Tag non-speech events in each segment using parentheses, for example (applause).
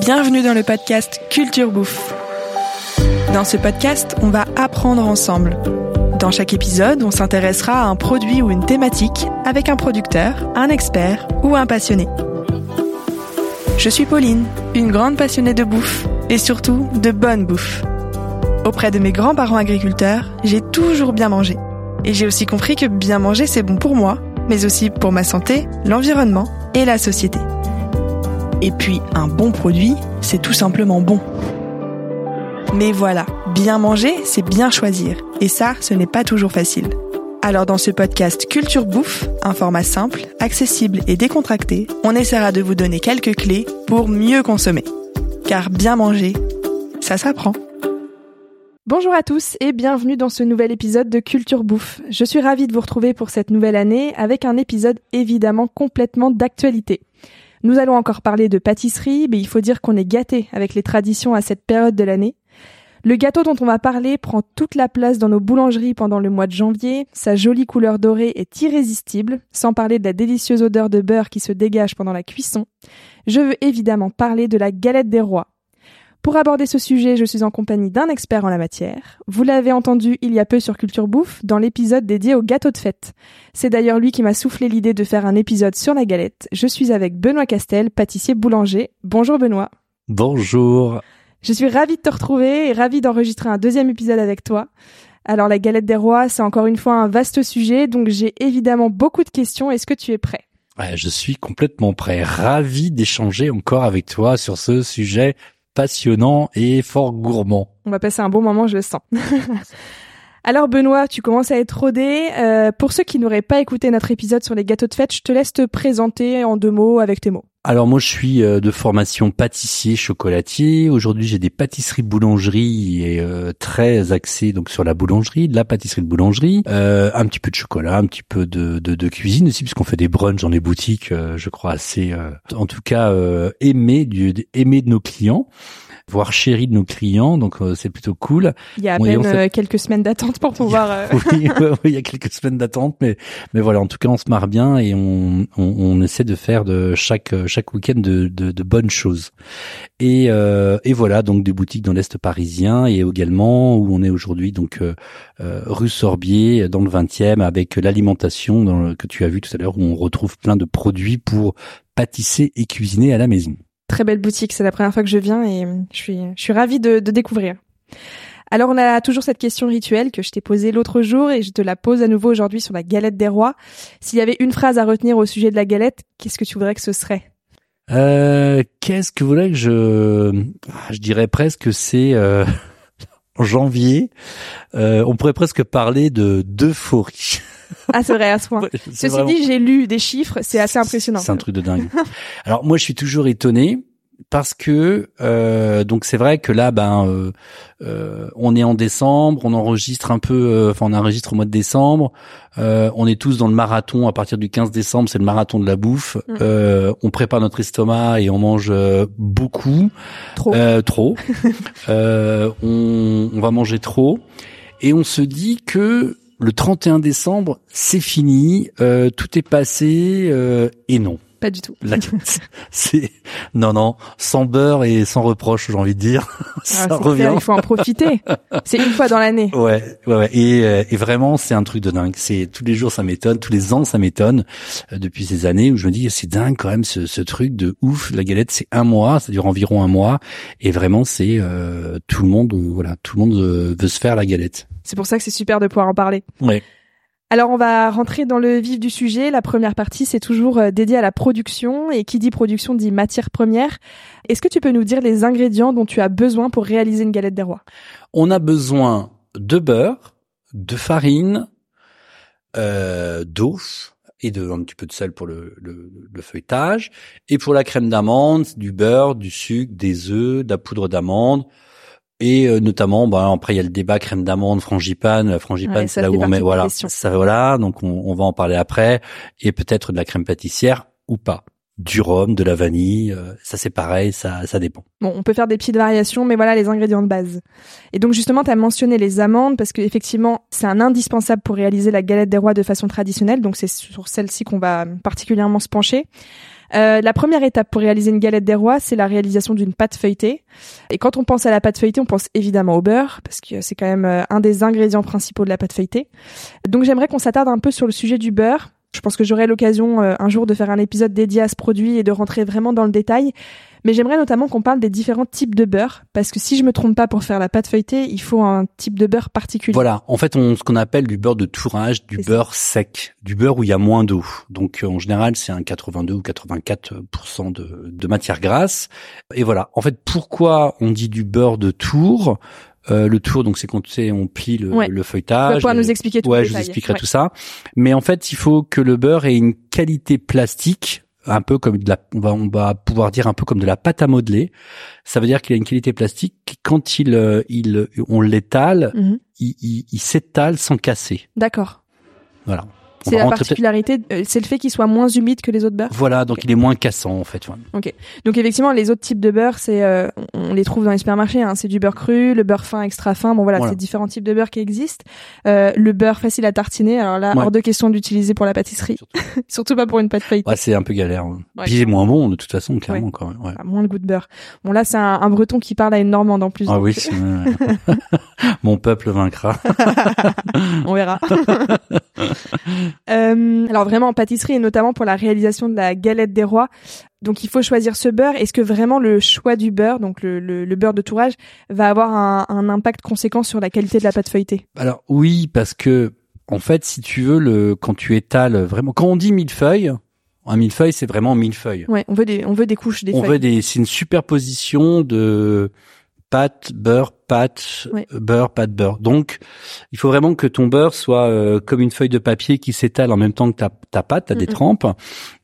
Bienvenue dans le podcast Culture Bouffe. Dans ce podcast, on va apprendre ensemble. Dans chaque épisode, on s'intéressera à un produit ou une thématique avec un producteur, un expert ou un passionné. Je suis Pauline, une grande passionnée de bouffe et surtout de bonne bouffe. Auprès de mes grands-parents agriculteurs, j'ai toujours bien mangé. Et j'ai aussi compris que bien manger, c'est bon pour moi, mais aussi pour ma santé, l'environnement et la société. Et puis, un bon produit, c'est tout simplement bon. Mais voilà, bien manger, c'est bien choisir. Et ça, ce n'est pas toujours facile. Alors dans ce podcast Culture Bouffe, un format simple, accessible et décontracté, on essaiera de vous donner quelques clés pour mieux consommer. Car bien manger, ça s'apprend. Bonjour à tous et bienvenue dans ce nouvel épisode de Culture Bouffe. Je suis ravie de vous retrouver pour cette nouvelle année avec un épisode évidemment complètement d'actualité. Nous allons encore parler de pâtisserie, mais il faut dire qu'on est gâté avec les traditions à cette période de l'année. Le gâteau dont on va parler prend toute la place dans nos boulangeries pendant le mois de janvier. Sa jolie couleur dorée est irrésistible, sans parler de la délicieuse odeur de beurre qui se dégage pendant la cuisson. Je veux évidemment parler de la galette des rois. Pour aborder ce sujet, je suis en compagnie d'un expert en la matière. Vous l'avez entendu il y a peu sur Culture Bouffe dans l'épisode dédié au gâteau de fête. C'est d'ailleurs lui qui m'a soufflé l'idée de faire un épisode sur la galette. Je suis avec Benoît Castel, pâtissier boulanger. Bonjour Benoît. Bonjour. Je suis ravie de te retrouver et ravie d'enregistrer un deuxième épisode avec toi. Alors la galette des rois, c'est encore une fois un vaste sujet, donc j'ai évidemment beaucoup de questions. Est-ce que tu es prêt? Je suis complètement prêt. Ravi d'échanger encore avec toi sur ce sujet passionnant et fort gourmand. On va passer un bon moment, je le sens. (laughs) Alors Benoît, tu commences à être rodé. Euh, pour ceux qui n'auraient pas écouté notre épisode sur les gâteaux de fête, je te laisse te présenter en deux mots avec tes mots. Alors moi je suis euh, de formation pâtissier chocolatier. Aujourd'hui j'ai des pâtisseries boulangeries et euh, très axé donc sur la boulangerie, de la pâtisserie de boulangerie, euh, un petit peu de chocolat, un petit peu de, cuisine aussi puisqu'on fait des brunchs dans les boutiques, je crois assez, en tout cas aimé aimé de nos clients voire chéri de nos clients, donc euh, c'est plutôt cool. Il y a à peine euh, quelques semaines d'attente pour (laughs) pouvoir. Euh, oui, (laughs) il y a quelques semaines d'attente, mais mais voilà, en tout cas, on se marre bien et on on, on essaie de faire de chaque chaque week-end de, de, de bonnes choses. Et et voilà, donc des boutiques dans l'est parisien et également où on est aujourd'hui donc rue Sorbier dans le 20e avec l'alimentation que tu as vu tout à l'heure où on retrouve plein de produits pour pâtisser et cuisiner à la maison. Très belle boutique, c'est la première fois que je viens et je suis, je suis ravie de, de découvrir. Alors on a toujours cette question rituelle que je t'ai posée l'autre jour et je te la pose à nouveau aujourd'hui sur la galette des rois. S'il y avait une phrase à retenir au sujet de la galette, qu'est-ce que tu voudrais que ce serait? Euh, Qu'est-ce que voudrais que je... Je dirais presque que c'est... Euh... (laughs) En janvier, euh, on pourrait presque parler de d'euphorie. Ah, c'est vrai, à ce point. Ceci dit, j'ai lu des chiffres, c'est assez impressionnant. C'est un truc de dingue. (laughs) Alors, moi, je suis toujours étonné parce que euh, donc c'est vrai que là ben euh, euh, on est en décembre, on enregistre un peu enfin on enregistre au mois de décembre, on est tous dans le marathon à partir du 15 décembre, c'est le marathon de la bouffe. Mm. on prépare notre estomac et on mange beaucoup. Trop. trop. (laughs) on, on va manger trop et on se dit que le 31 décembre, c'est fini, euh, tout est passé euh, et non. Pas du tout. (laughs) C'est non non, sans beurre et sans reproche, j'ai envie de dire. (laughs) Ah, ça revient. il faut en profiter. C'est une fois dans l'année. (laughs) Ouais, ouais, ouais. Et, euh, et vraiment, c'est un truc de dingue. C'est tous les jours, ça m'étonne. Tous les ans, ça m'étonne. depuis ces années où je me dis, c'est dingue quand même ce, ce, truc de ouf. La galette, c'est un mois, ça dure environ un mois, et vraiment, c'est tout le monde, voilà, tout le monde veut se faire la galette. C'est pour ça que c'est super de pouvoir en parler. Ouais. Alors on va rentrer dans le vif du sujet. La première partie, c'est toujours euh, dédié à la production. Et qui dit production dit matière première. Est-ce que tu peux nous dire les ingrédients dont tu as besoin pour réaliser une galette des rois? On a besoin de beurre, de farine, euh, d'eau et de un petit peu de sel pour le, le, le feuilletage. Et pour la crème d'amande, du beurre, du sucre, des œufs, de la poudre d'amande, et euh, notamment bah après il y a le débat crème d'amande frangipane frangipane c'est là où on met voilà ça voilà donc on, on, va en parler après. Et peut-être de la crème pâtissière ou pas. Du rhum de la vanille euh, ça c'est pareil ça ça dépend. Bon on peut faire des petites variations mais voilà les ingrédients de base. Et donc justement tu as mentionné les amandes parce que effectivement c'est un indispensable pour réaliser la galette des rois de façon traditionnelle. Donc c'est sur celle-ci qu'on va particulièrement se pencher Euh, la première étape pour réaliser une galette des rois, c'est la réalisation d'une pâte feuilletée. Et quand on pense à la pâte feuilletée, on pense évidemment au beurre, parce que c'est quand même euh, un des ingrédients principaux de la pâte feuilletée. Donc j'aimerais qu'on s'attarde un peu sur le sujet du beurre. Je pense que j'aurai l'occasion euh, un jour de faire un épisode dédié à ce produit et de rentrer vraiment dans le détail. Mais j'aimerais notamment qu'on parle des différents types de beurre, parce que si je me trompe pas pour faire la pâte feuilletée, il faut un type de beurre particulier. Voilà, en fait, on ce qu'on appelle du beurre de tourage, du beurre sec, du beurre où il y a moins d'eau. Donc euh, en général, c'est un 82 ou 84 de, de matière grasse. Et voilà. En fait, pourquoi on dit du beurre de tour? Euh, Le tour, donc c'est quand tu sais, on plie le, Ouais. le Tu vas feuilletage. et- nous expliquer tout Ouais, le je vous expliquerai Ouais. tout ça. Mais en fait, il faut que le beurre ait une qualité plastique, un peu comme de la, on va, on va pouvoir dire un peu comme de la pâte à modeler. Ça veut dire qu'il a une qualité plastique quand il, euh, il, on l'étale, Mhm. il, il, il s'étale sans casser. D'accord. Voilà. C'est la particularité, euh, c'est le fait qu'il soit moins humide que les autres beurres. Voilà, donc Ok. il est moins cassant en fait. voilà. Donc effectivement, les autres types de beurre, c'est euh, on les trouve dans les supermarchés. Hein. C'est du beurre cru, le beurre fin, extra fin. Bon voilà, Voilà. c'est différents types de beurre qui existent. Euh, le beurre facile à tartiner. Alors là, Ouais. hors de question d'utiliser pour la pâtisserie, Surtout. (laughs) surtout pas pour une pâte feuilletée. Ouais, c'est un peu galère. hein. Ouais. Puis il est moins bon de toute façon, clairement quand même. Ouais. Ah, moins le goût de beurre. Bon là, c'est un, un Breton qui parle à une Normande en plus. Ah donc, oui, c'est- (laughs) mon peuple vaincra. (laughs) on verra. Euh, alors vraiment en pâtisserie et notamment pour la réalisation de la galette des rois. Donc il faut choisir ce beurre. Est-ce que vraiment le choix du beurre, donc le, le, le beurre de tourage, va avoir un, un impact conséquent sur la qualité de la pâte feuilletée? Alors oui, parce que en fait, si tu veux, le quand tu étales vraiment, quand on dit millefeuille, un millefeuille, c'est vraiment millefeuille. Ouais, on veut des, on veut des couches, des on feuilles. veut des, c'est une superposition de pâte, beurre, pâte, beurre, pâte, beurre. Donc, il faut vraiment que ton beurre soit euh, comme une feuille de papier qui s'étale en même temps que ta, ta pâte, t'as des Mhm. trempes.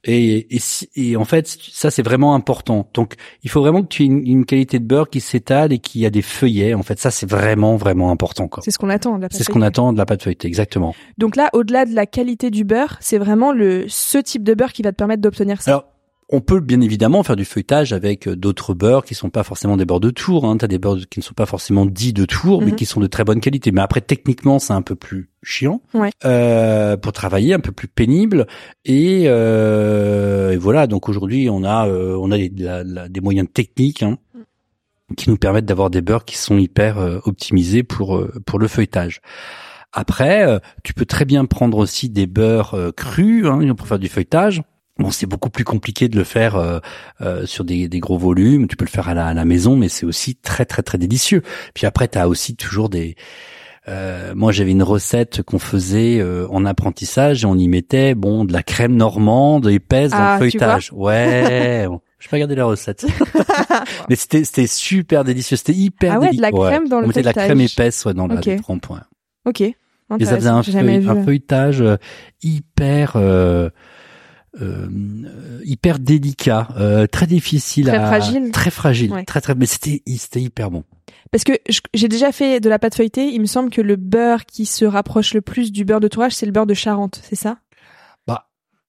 Et, et, si- et en fait, ça c'est vraiment important. Donc, il faut vraiment que tu aies une, une qualité de beurre qui s'étale et qui a des feuillets. En fait, ça c'est vraiment vraiment important. quoi. C'est ce qu'on attend de la pâte C'est ce qu'on attend de la pâte feuilletée, exactement. Donc là, au-delà de la qualité du beurre, c'est vraiment le ce type de beurre qui va te permettre d'obtenir ça. Alors, on peut bien évidemment faire du feuilletage avec euh, d'autres beurres qui sont pas forcément des beurres de tour. Hein. T'as des beurres qui ne sont pas forcément dits de tour, mais Mhm. qui sont de très bonne qualité. Mais après, techniquement, c'est un peu plus chiant Ouais. euh, pour travailler, un peu plus pénible. Et, euh, et voilà. Donc aujourd'hui, on a euh, on a des, la- la- des moyens techniques. hein, qui nous permettent d'avoir des beurres qui sont hyper optimisés pour pour le feuilletage. Après, tu peux très bien prendre aussi des beurres crus hein, pour faire du feuilletage. Bon, c'est beaucoup plus compliqué de le faire euh, euh, sur des, des gros volumes. Tu peux le faire à la, à la maison, mais c'est aussi très très très délicieux. Puis après, tu as aussi toujours des. euh, moi, j'avais une recette qu'on faisait euh, en apprentissage et on y mettait bon de la crème normande épaisse dans Ah, le tu feuilletage. Ouais. (laughs) bon, je vais regarder la recette, (laughs) (laughs) mais c'était c'était super délicieux. C'était hyper. Ah ouais, de la crème dans on le mettait de la feuilletage. crème épaisse ouais, dans la Ok. les trempes, ouais. ok. Et ça faisait un, feuille- un feuilletage euh, hyper euh, euh, hyper délicat, euh, très difficile Très à fragile. très fragile, Ouais. très très mais c'était c'était hyper bon. Parce que j'ai déjà fait de la pâte feuilletée. Il me semble que le beurre qui se rapproche le plus du beurre de tourage, c'est le beurre de Charente, c'est ça? Bah,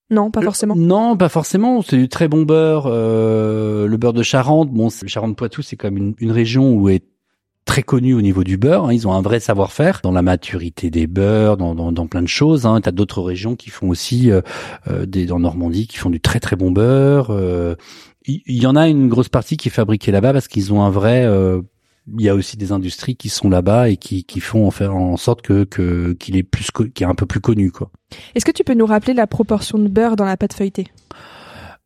Non, pas forcément. Non, pas forcément. C'est du très bon beurre. euh, le beurre de Charente, bon, le Charente-Poitou, c'est quand même une, une région où est très connue au niveau du beurre. hein. Ils ont un vrai savoir-faire dans la maturité des beurres, dans, dans, dans plein de choses. Hein. T'as d'autres régions qui font aussi euh, euh, des dans Normandie qui font du très très bon beurre. euh. Il y, en a une grosse partie qui est fabriquée là-bas parce qu'ils ont un vrai. euh, il y a aussi des industries qui sont là-bas et qui, qui font en faire en sorte que qu'il est plus qu'il est un peu plus connu quoi. Est-ce que tu peux nous rappeler la proportion de beurre dans la pâte feuilletée?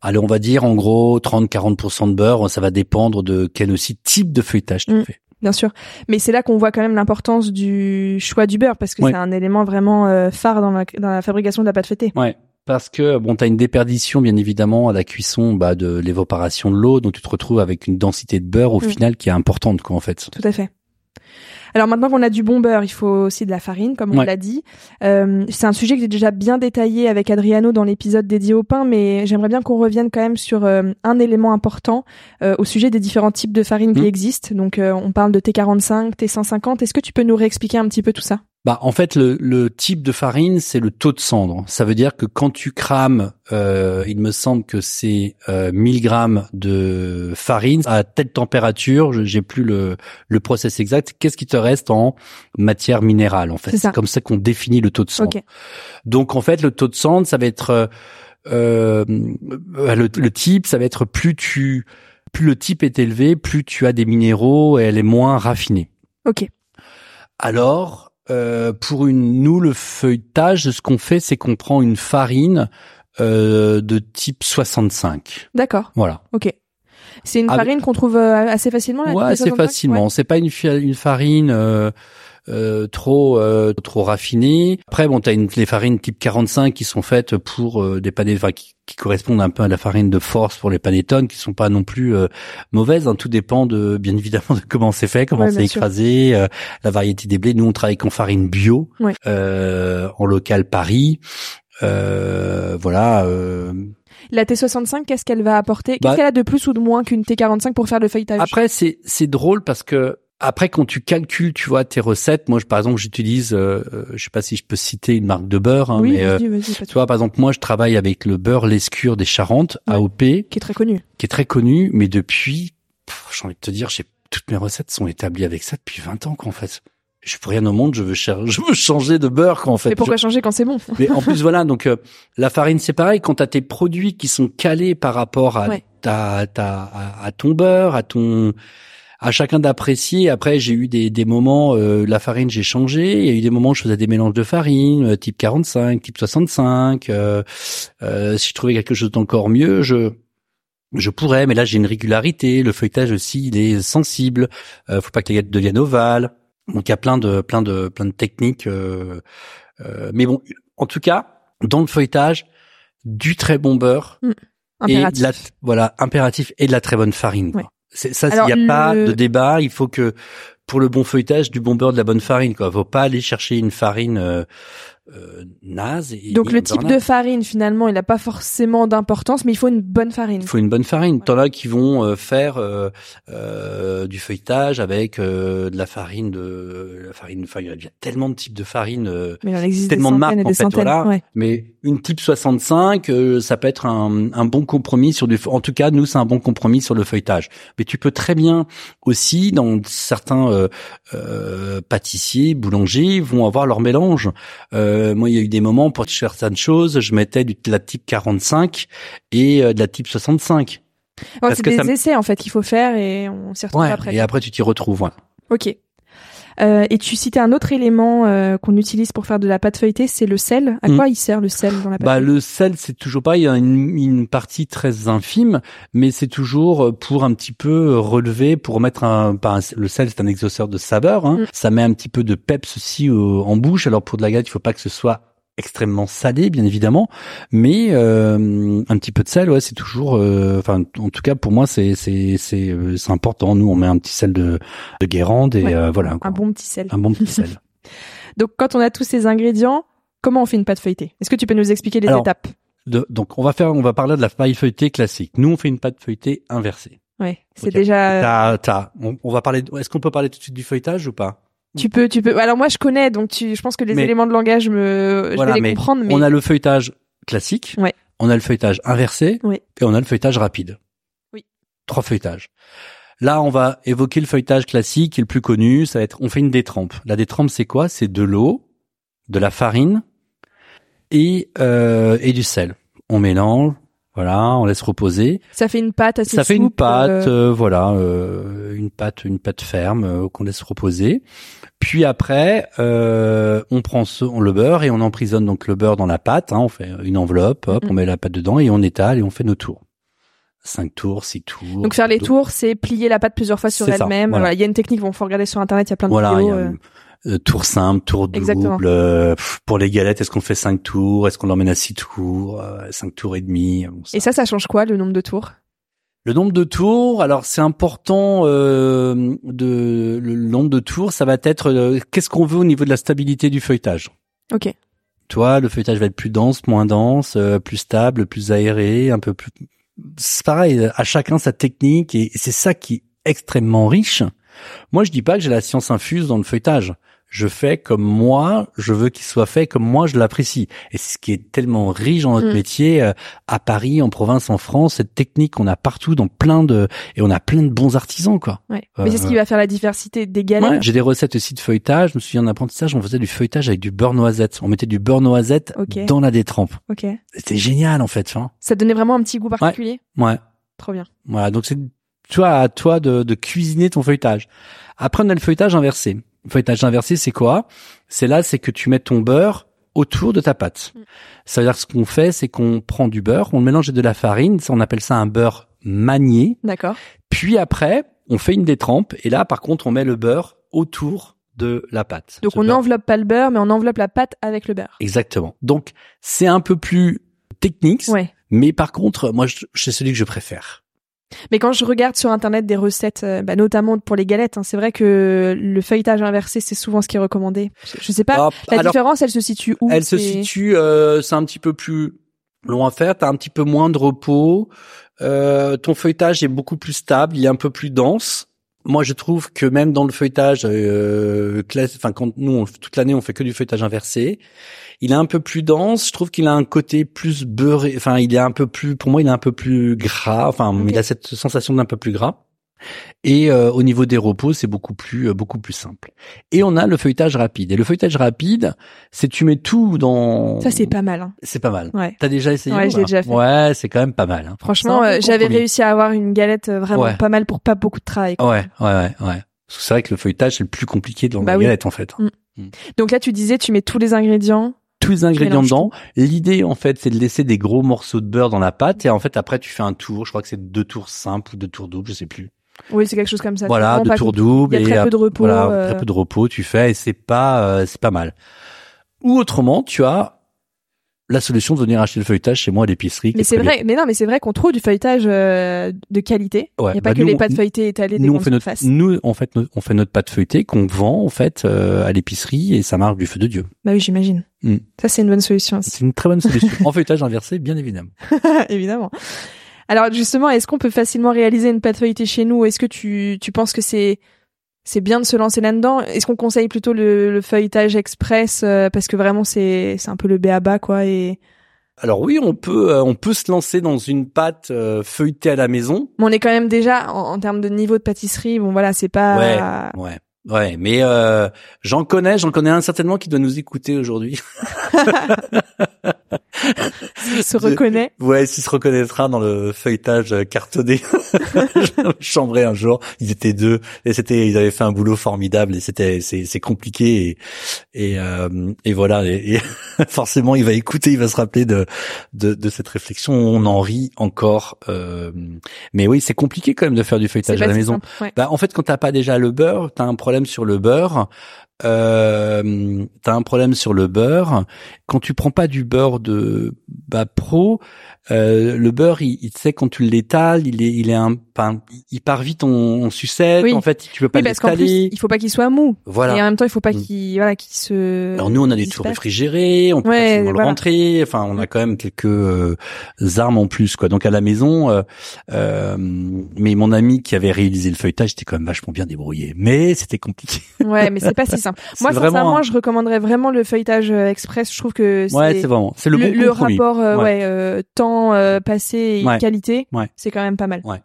Allez, on va dire en gros 30-40% de beurre. Ça va dépendre de quel aussi type de feuilletage tu Mm. fais. Bien sûr. Mais c'est là qu'on voit quand même l'importance du choix du beurre parce que Ouais. c'est un élément vraiment euh, phare dans la, dans la fabrication de la pâte feuilletée. Ouais. Parce que bon, t'as une déperdition bien évidemment à la cuisson bah, de l'évaporation de l'eau, donc tu te retrouves avec une densité de beurre au Mm. final qui est importante quoi en fait. Tout à fait. Alors maintenant qu'on a du bon beurre, il faut aussi de la farine, comme on Ouais. l'a dit. Euh, c'est un sujet que j'ai déjà bien détaillé avec Adriano dans l'épisode dédié au pain, mais j'aimerais bien qu'on revienne quand même sur euh, un élément important euh, au sujet des différents types de farine qui Mm. existent. Donc euh, on parle de T45, T150. Est-ce que tu peux nous réexpliquer un petit peu tout ça? Bah en fait le, le type de farine c'est le taux de cendre. Ça veut dire que quand tu crames, euh, il me semble que c'est euh, 1000 grammes de farine à telle température, je- j'ai plus le le process exact. Qu'est-ce qui te reste en matière minérale en fait? C'est ça. comme ça qu'on définit le taux de cendre. Ok. Donc en fait, le taux de cendre, ça va être euh, euh, le, le type, ça va être plus tu plus le type est élevé, plus tu as des minéraux et elle est moins raffinée. Ok. Alors, euh, pour une, nous, le feuilletage, ce qu'on fait, c'est qu'on prend une farine euh, de type 65. D'accord. Voilà. Ok. C'est une farine qu'on trouve euh, assez facilement. La Ouais, assez 65? facilement. Ouais. C'est pas une, une farine euh, euh, trop euh, trop raffinée. Après, bon, t'as une, les farines type 45 qui sont faites pour euh, des panettes, enfin, qui, qui correspondent un peu à la farine de force pour les panettones, qui sont pas non plus euh, mauvaises. hein. Tout dépend de, bien évidemment, de comment c'est fait, comment Ouais, c'est écrasé, euh, la variété des blés. Nous, on travaille qu'en farine bio, Ouais. euh, en local Paris. Euh, voilà. euh, La T65, qu'est-ce qu'elle va apporter? Qu'est-ce Bah- qu'elle a de plus ou de moins qu'une T45 pour faire le feuilletage? Après, c'est c'est drôle parce que après quand tu calcules, tu vois tes recettes. Moi, je, par exemple, j'utilise, euh, euh, je sais pas si je peux citer une marque de beurre, hein, Oui, mais euh, tu vois, par exemple, moi, je travaille avec le beurre Lescure des Charentes, Ouais. AOP, qui est très connu. qui est très connu, mais depuis, j'ai envie de te dire, j'ai toutes mes recettes sont établies avec ça depuis 20 ans, quoi, en fait. Je pour rien au monde, je veux, cher- (laughs) je veux changer de beurre, quoi, en fait. Mais pourquoi changer quand c'est bon? (laughs) Mais en plus, voilà, donc euh, la farine, c'est pareil. Quand tu as tes produits qui sont calés par rapport à, Ouais. ta, ta, à, à ton beurre, à ton à chacun d'apprécier. Après, j'ai eu des, des moments, euh, la farine, j'ai changé. Il y a eu des moments où je faisais des mélanges de farine, euh, type 45, type 65. Euh, euh, si je trouvais quelque chose d'encore mieux, je je pourrais, mais là j'ai une régularité. Le feuilletage aussi, il est sensible. Euh, faut pas que les galettes deviennent ovales. Donc il y a plein de plein de plein de techniques. euh, euh, mais bon, en tout cas, dans le feuilletage, du très bon beurre et Impératif. de la, voilà impératif et de la très bonne farine. quoi. Ouais. Ça, il n'y a pas de débat. Il faut que pour le bon feuilletage, du bon beurre, de la bonne farine. Quoi, faut pas aller chercher une farine euh, euh, naze. Et, Donc le type de farine, finalement, il n'a pas forcément d'importance, mais il faut une bonne farine. Il faut une bonne farine. T'en as qui vont euh, faire euh, euh, du feuilletage avec euh, de la farine de la farine. Enfin, il y a tellement de types de farine. euh, Mais il en existe des tellement de marques, et en fait, centaines. voilà. ouais. Mais une type 65, euh, ça peut être un, un bon compromis sur du. En tout cas, nous, c'est un bon compromis sur le feuilletage. Mais tu peux très bien aussi, dans certains euh, euh, pâtissiers, boulangers, vont avoir leur mélange. Euh, moi, il y a eu des moments pour certaines choses, je mettais du, de la type 45 et euh, de la type 65. Ouais, Parce c'est que des ça essais en fait qu'il faut faire et on s'y retrouve Ouais. après. Et après, tu t'y retrouves. ouais. Ok. Euh, et tu citais un autre élément euh, qu'on utilise pour faire de la pâte feuilletée, c'est le sel. À Mm. quoi il sert le sel dans la pâte Bah le sel c'est toujours pas il y a une, une partie très infime mais c'est toujours pour un petit peu relever pour mettre un, un- le sel c'est un exhausteur de saveur hein. Mm. ça met un petit peu de peps aussi au- en bouche alors pour de la galette il faut pas que ce soit extrêmement salé bien évidemment mais euh, un petit peu de sel ouais c'est toujours euh, enfin en tout cas pour moi c'est c'est c'est euh, c'est important nous on met un petit sel de de Guérande et Ouais. voilà quoi. Un bon petit sel. un bon petit (laughs) sel Donc quand on a tous ces ingrédients, comment on fait une pâte feuilletée? Est-ce que tu peux nous expliquer les Alors, étapes? De- donc on va faire on va parler de la paille feuilletée classique nous on fait une pâte feuilletée inversée Ouais, c'est déjà. On, on va parler. Est-ce qu'on peut parler tout de suite du feuilletage ou pas? Tu peux, tu peux. Alors moi je connais, donc tu, je pense que les Mais- éléments de langage me, je Voilà, vais les mais comprendre, mais On a le feuilletage classique. Ouais. On a le feuilletage inversé. Ouais. Et on a le feuilletage rapide. Oui. Trois feuilletages. Là, on va évoquer le feuilletage classique, qui est le plus connu. Ça va être, on fait une détrempe. La détrempe, c'est quoi? C'est de l'eau, de la farine et euh, et du sel. On mélange. Voilà, on laisse reposer. ça fait une pâte assez Ça fait une pâte, euh, euh, voilà, euh, une pâte, une pâte ferme euh, qu'on laisse reposer. Puis après, euh, on prend ce, on le beurre et on emprisonne donc le beurre dans la pâte. hein, on fait une enveloppe, hop, Mhm. on met la pâte dedans et on étale et on fait nos tours. Cinq tours, six tours. Donc faire les tours, c'est plier la pâte plusieurs fois sur elle-même. voilà. Voilà, Il y a une technique, bon, faut regarder sur internet, il y a plein de Voilà, il y vidéos. a euh. euh, tour simple, tour double. euh, pour les galettes, est-ce qu'on fait cinq tours Est-ce qu'on l'emmène à six tours euh, Cinq tours et demi bon, ça- Et ça, ça change quoi, le nombre de tours? Le nombre de tours, alors c'est important euh, de le nombre de tours, ça va être euh, qu'est-ce qu'on veut au niveau de la stabilité du feuilletage? Ok. Toi, le feuilletage va être plus dense, moins dense, euh, plus stable, plus aéré, un peu plus. C'est pareil, à chacun sa technique et c'est ça qui est extrêmement riche. Moi, je dis pas que j'ai la science infuse dans le feuilletage. Je fais comme moi, je veux qu'il soit fait comme moi je l'apprécie. Et c'est ce qui est tellement riche dans notre Mm. métier euh, à Paris, en province, en France, cette technique qu'on a partout dans plein de et on a plein de bons artisans quoi. Ouais. Euh, Mais c'est ce qui va faire la diversité des Ouais, galettes. j'ai des recettes aussi de feuilletage. Je me souviens d'apprentissage, on faisait du feuilletage avec du beurre noisette. On mettait du beurre noisette Ok. dans la détrempe. Ok. C'était génial en fait. Hein. Ça donnait vraiment un petit goût particulier. Ouais. Trop bien. Voilà. Donc c'est toi à toi de, de cuisiner ton feuilletage. Après on a le feuilletage inversé. Le feuilletage inversé c'est quoi? C'est là c'est que tu mets ton beurre autour de ta pâte. Mm. Ça veut dire que ce qu'on fait c'est qu'on prend du beurre, on le mélange avec de la farine. Ça, on appelle ça un beurre manié. D'accord. Puis après on fait une détrempe et là par contre on met le beurre autour de la pâte. Donc on n'enveloppe pas le beurre, mais on enveloppe la pâte avec le beurre. Exactement. Donc c'est un peu plus technique, Ouais. mais par contre, moi, c'est celui que je préfère. Mais quand je regarde sur internet des recettes, euh, bah, notamment pour les galettes, hein, c'est vrai que le feuilletage inversé, c'est souvent ce qui est recommandé. Je, sais pas. Hop, La alors, différence, elle se situe où elle se situe, euh, c'est un petit peu plus long à faire. T'as un petit peu moins de repos. Euh, ton feuilletage est beaucoup plus stable, il est un peu plus dense. Moi, je trouve que même dans le feuilletage, euh, enfin quand nous on- toute l'année on fait que du feuilletage inversé, il est un peu plus dense. Je trouve qu'il a un côté plus beurré. Enfin, il est un peu plus, pour moi, il est un peu plus gras. Enfin, il a cette sensation d'un peu plus gras. Et euh, au niveau des repos, c'est beaucoup plus euh, beaucoup plus simple. Et on a le feuilletage rapide. Et le feuilletage rapide, c'est tu mets tout dans. Ça, c'est pas mal. hein. C'est pas mal. Ouais. T'as déjà essayé Ouais, l'ai pas déjà fait. Ouais, c'est quand même pas mal. hein. Franchement, euh, j'avais réussi à avoir une galette euh, vraiment Ouais. pas mal pour pas beaucoup de travail. quoi. Ouais, ouais, ouais, ouais. Parce que c'est vrai que le feuilletage c'est le plus compliqué dans Bah la oui. galette en fait. Mm. Donc là, tu disais, tu mets tous les ingrédients. Tous les ingrédients mélanges dedans. L'idée en fait, c'est de laisser des gros morceaux de beurre dans la pâte et en fait après tu fais un tour. Je crois que c'est deux tours simples ou deux tours doubles, je sais plus. Oui, c'est quelque chose comme ça. Voilà, deux tours doubles Il y a et très peu de euh, repos, Voilà, euh. très peu de repos tu fais et c'est pas euh, c'est pas mal. Ou autrement, tu as la solution de venir acheter le feuilletage chez moi à l'épicerie. Mais est c'est bien. vrai, mais non, mais c'est vrai qu'on trouve du feuilletage euh, de qualité. Il Ouais, n'y a pas bah que les pâtes feuilletées étalées des Nous on fait notre surfaces. nous en fait no- on fait notre pâte feuilletée qu'on vend en fait euh, à l'épicerie et ça marche du feu de dieu. Bah oui, j'imagine. Mm. Ça, c'est une bonne solution. C'est une très bonne solution. (laughs) en feuilletage inversé, bien évidemment. (laughs) Évidemment. Alors justement, est-ce qu'on peut facilement réaliser une pâte feuilletée chez nous? Est-ce que tu, tu penses que c'est c'est bien de se lancer là-dedans Est-ce qu'on conseille plutôt le, le feuilletage express euh, parce que vraiment c'est c'est un peu le béaba quoi et Alors oui, on peut euh, on peut se lancer dans une pâte euh, feuilletée à la maison. mais on est quand même déjà en, en termes de niveau de pâtisserie. Bon voilà, c'est pas Ouais, ouais, mais euh, j'en connais, j'en connais un certainement qui doit nous écouter aujourd'hui. (laughs) se reconnaît. Ouais, s'il se reconnaîtra dans le feuilletage euh, cartonné. (laughs) Je chambrais un jour, ils étaient deux et c'était ils avaient fait un boulot formidable et c'était c'est c'est compliqué et et, euh, et voilà et, et (laughs) forcément il va écouter, il va se rappeler de de, de cette réflexion, on en rit encore euh, mais oui, c'est compliqué quand même de faire du feuilletage à la maison. simple, ouais. Bah, en fait, quand t'as pas déjà le beurre, t'as un problème sur le beurre. Euh, t'as un problème sur le beurre. Quand tu prends pas du beurre de bah, pro, euh, le beurre, il, il tu sais quand tu l'étales, il est, il est un, enfin, il part vite en, en sucette. Oui. En fait, tu peux pas Oui, l'étaler. il faut pas qu'il soit mou. Voilà. Et en même temps, il faut pas Mm. qu'il voilà qu'il se. Alors nous, on a des tours réfrigérés, on peut Ouais, facilement voilà. le rentrer. Enfin, on a quand même quelques euh, armes en plus, quoi. Donc à la maison, euh, euh, mais mon ami qui avait réalisé le feuilletage était quand même vachement bien débrouillé, mais c'était compliqué. Ouais, mais c'est pas si (laughs) simple. Moi, vraiment sincèrement, un- je recommanderais vraiment le feuilletage euh, express. Je trouve que c'est Ouais, c'est vraiment, c'est le, le, bon le compromis. rapport Ouais. euh, temps euh, passé et Ouais. qualité, Ouais. c'est quand même pas mal. Ouais.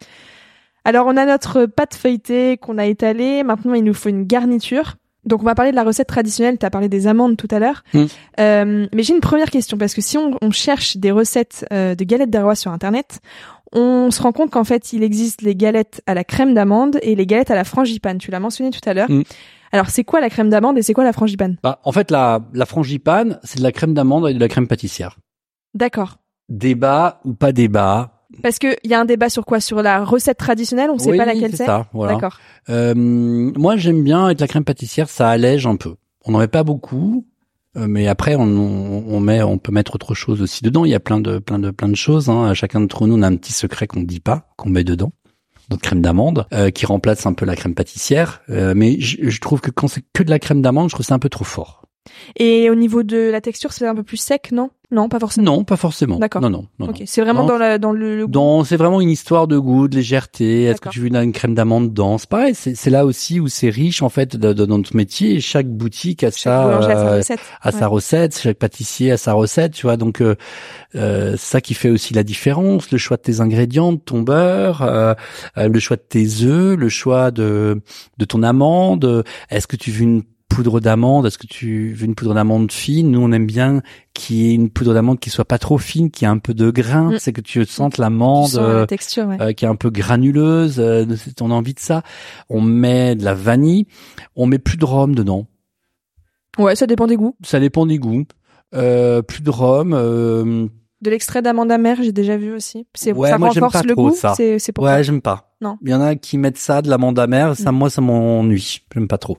Alors, on a notre pâte feuilletée qu'on a étalée. Maintenant, il nous faut une garniture. Donc, on va parler de la recette traditionnelle. Tu as parlé des amandes tout à l'heure. Mm. Euh, mais j'ai une première question parce que si on, on cherche des recettes euh, de galettes des rois sur Internet, on se rend compte qu'en fait, il existe les galettes à la crème d'amande et les galettes à la frangipane. Tu l'as mentionné tout à l'heure. Mm. Alors, c'est quoi la crème d'amande et c'est quoi la frangipane? Bah, en fait, la, la frangipane, c'est de la crème d'amande et de la crème pâtissière. D'accord. Débat ou pas débat. Parce que il y a un débat sur quoi? Sur la recette traditionnelle, on sait Oui, pas laquelle c'est c'est? ça, voilà. D'accord. Euh, moi, j'aime bien avec la crème pâtissière, ça allège un peu. On n'en met pas beaucoup, euh, mais après, on, on, on met, on peut mettre autre chose aussi dedans. Il y a plein de, plein de, plein de choses. Hein. Chacun d'entre nous, on a un petit secret qu'on ne dit pas, qu'on met dedans. Notre crème d'amande, euh, qui remplace un peu la crème pâtissière. Euh, mais je, je trouve que quand c'est que de la crème d'amande, je trouve ça un peu trop fort. Et au niveau de la texture, c'est un peu plus sec, non? Non, pas forcément. Non, pas forcément. D'accord. Non, non, non. Ok, c'est vraiment Non. dans, la, dans le, le goût. Dans, c'est vraiment une histoire de goût, de légèreté. Est-ce que tu veux une, crème d'amande dedans C'est pareil. C'est, c'est là aussi où c'est riche en fait dans notre métier. Chaque boutique a Chaque sa, a sa euh, recette. à Ouais. sa recette, chaque pâtissier a sa recette, tu vois. Donc euh, euh, c'est ça qui fait aussi la différence, le choix de tes ingrédients, de ton beurre, euh, euh, le choix de tes œufs, le choix de de ton amande. Est-ce que tu veux une poudre d'amande? Est-ce que tu veux une poudre d'amande fine? Nous, on aime bien qu'il y ait une poudre d'amande qui soit pas trop fine, qui ait un peu de grain, Mm. c'est que tu sentes l'amande. euh, la texture, ouais. euh, qui est un peu granuleuse, euh, c'est- on a envie de ça. On met de la vanille, on met plus de rhum dedans. Ouais, ça dépend des goûts. Ça dépend des goûts. Euh, plus de rhum. De l'extrait d'amande amère, j'ai déjà vu aussi. C'est Ouais, ça moi, renforce pas le trop goût. ça. C'est c'est pour ouais, j'aime pas. Non. Il y en a qui mettent ça de l'amande amère. Ça, Mm. moi, ça m'ennuie. J'aime pas trop.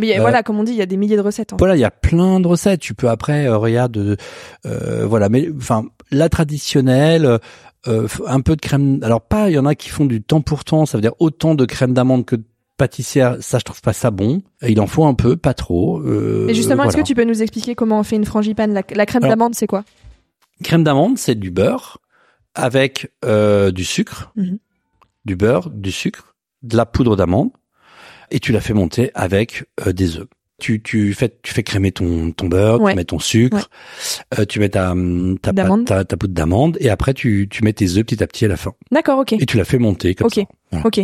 Mais a- Euh, voilà, comme on dit, il y a des milliers de recettes. hein. Voilà, il y a plein de recettes. Tu peux après, euh, regarde, euh, voilà. Mais enfin, la traditionnelle, un peu de crème. Alors pas, il y en a qui font du temps pour temps. Ça veut dire autant de crème d'amande que de pâtissière. Ça, je trouve pas ça bon. Il en faut un peu, pas trop. Euh, Et justement, est-ce que tu peux nous expliquer comment on fait une frangipane? La, la crème Alors- d'amande, c'est quoi? Crème d'amande, c'est du beurre avec euh, du sucre, Mhm. du beurre, du sucre, de la poudre d'amande, et tu la fais monter avec euh, des œufs. Tu, tu fais tu fais crémer ton ton beurre, Ouais. tu mets ton sucre, euh, tu mets ta ta, pâte- D'amande. ta, ta poudre d'amande et après tu tu mets tes œufs petit à petit à la fin D'accord, ok. et tu la fais monter comme ça. Voilà. Ok.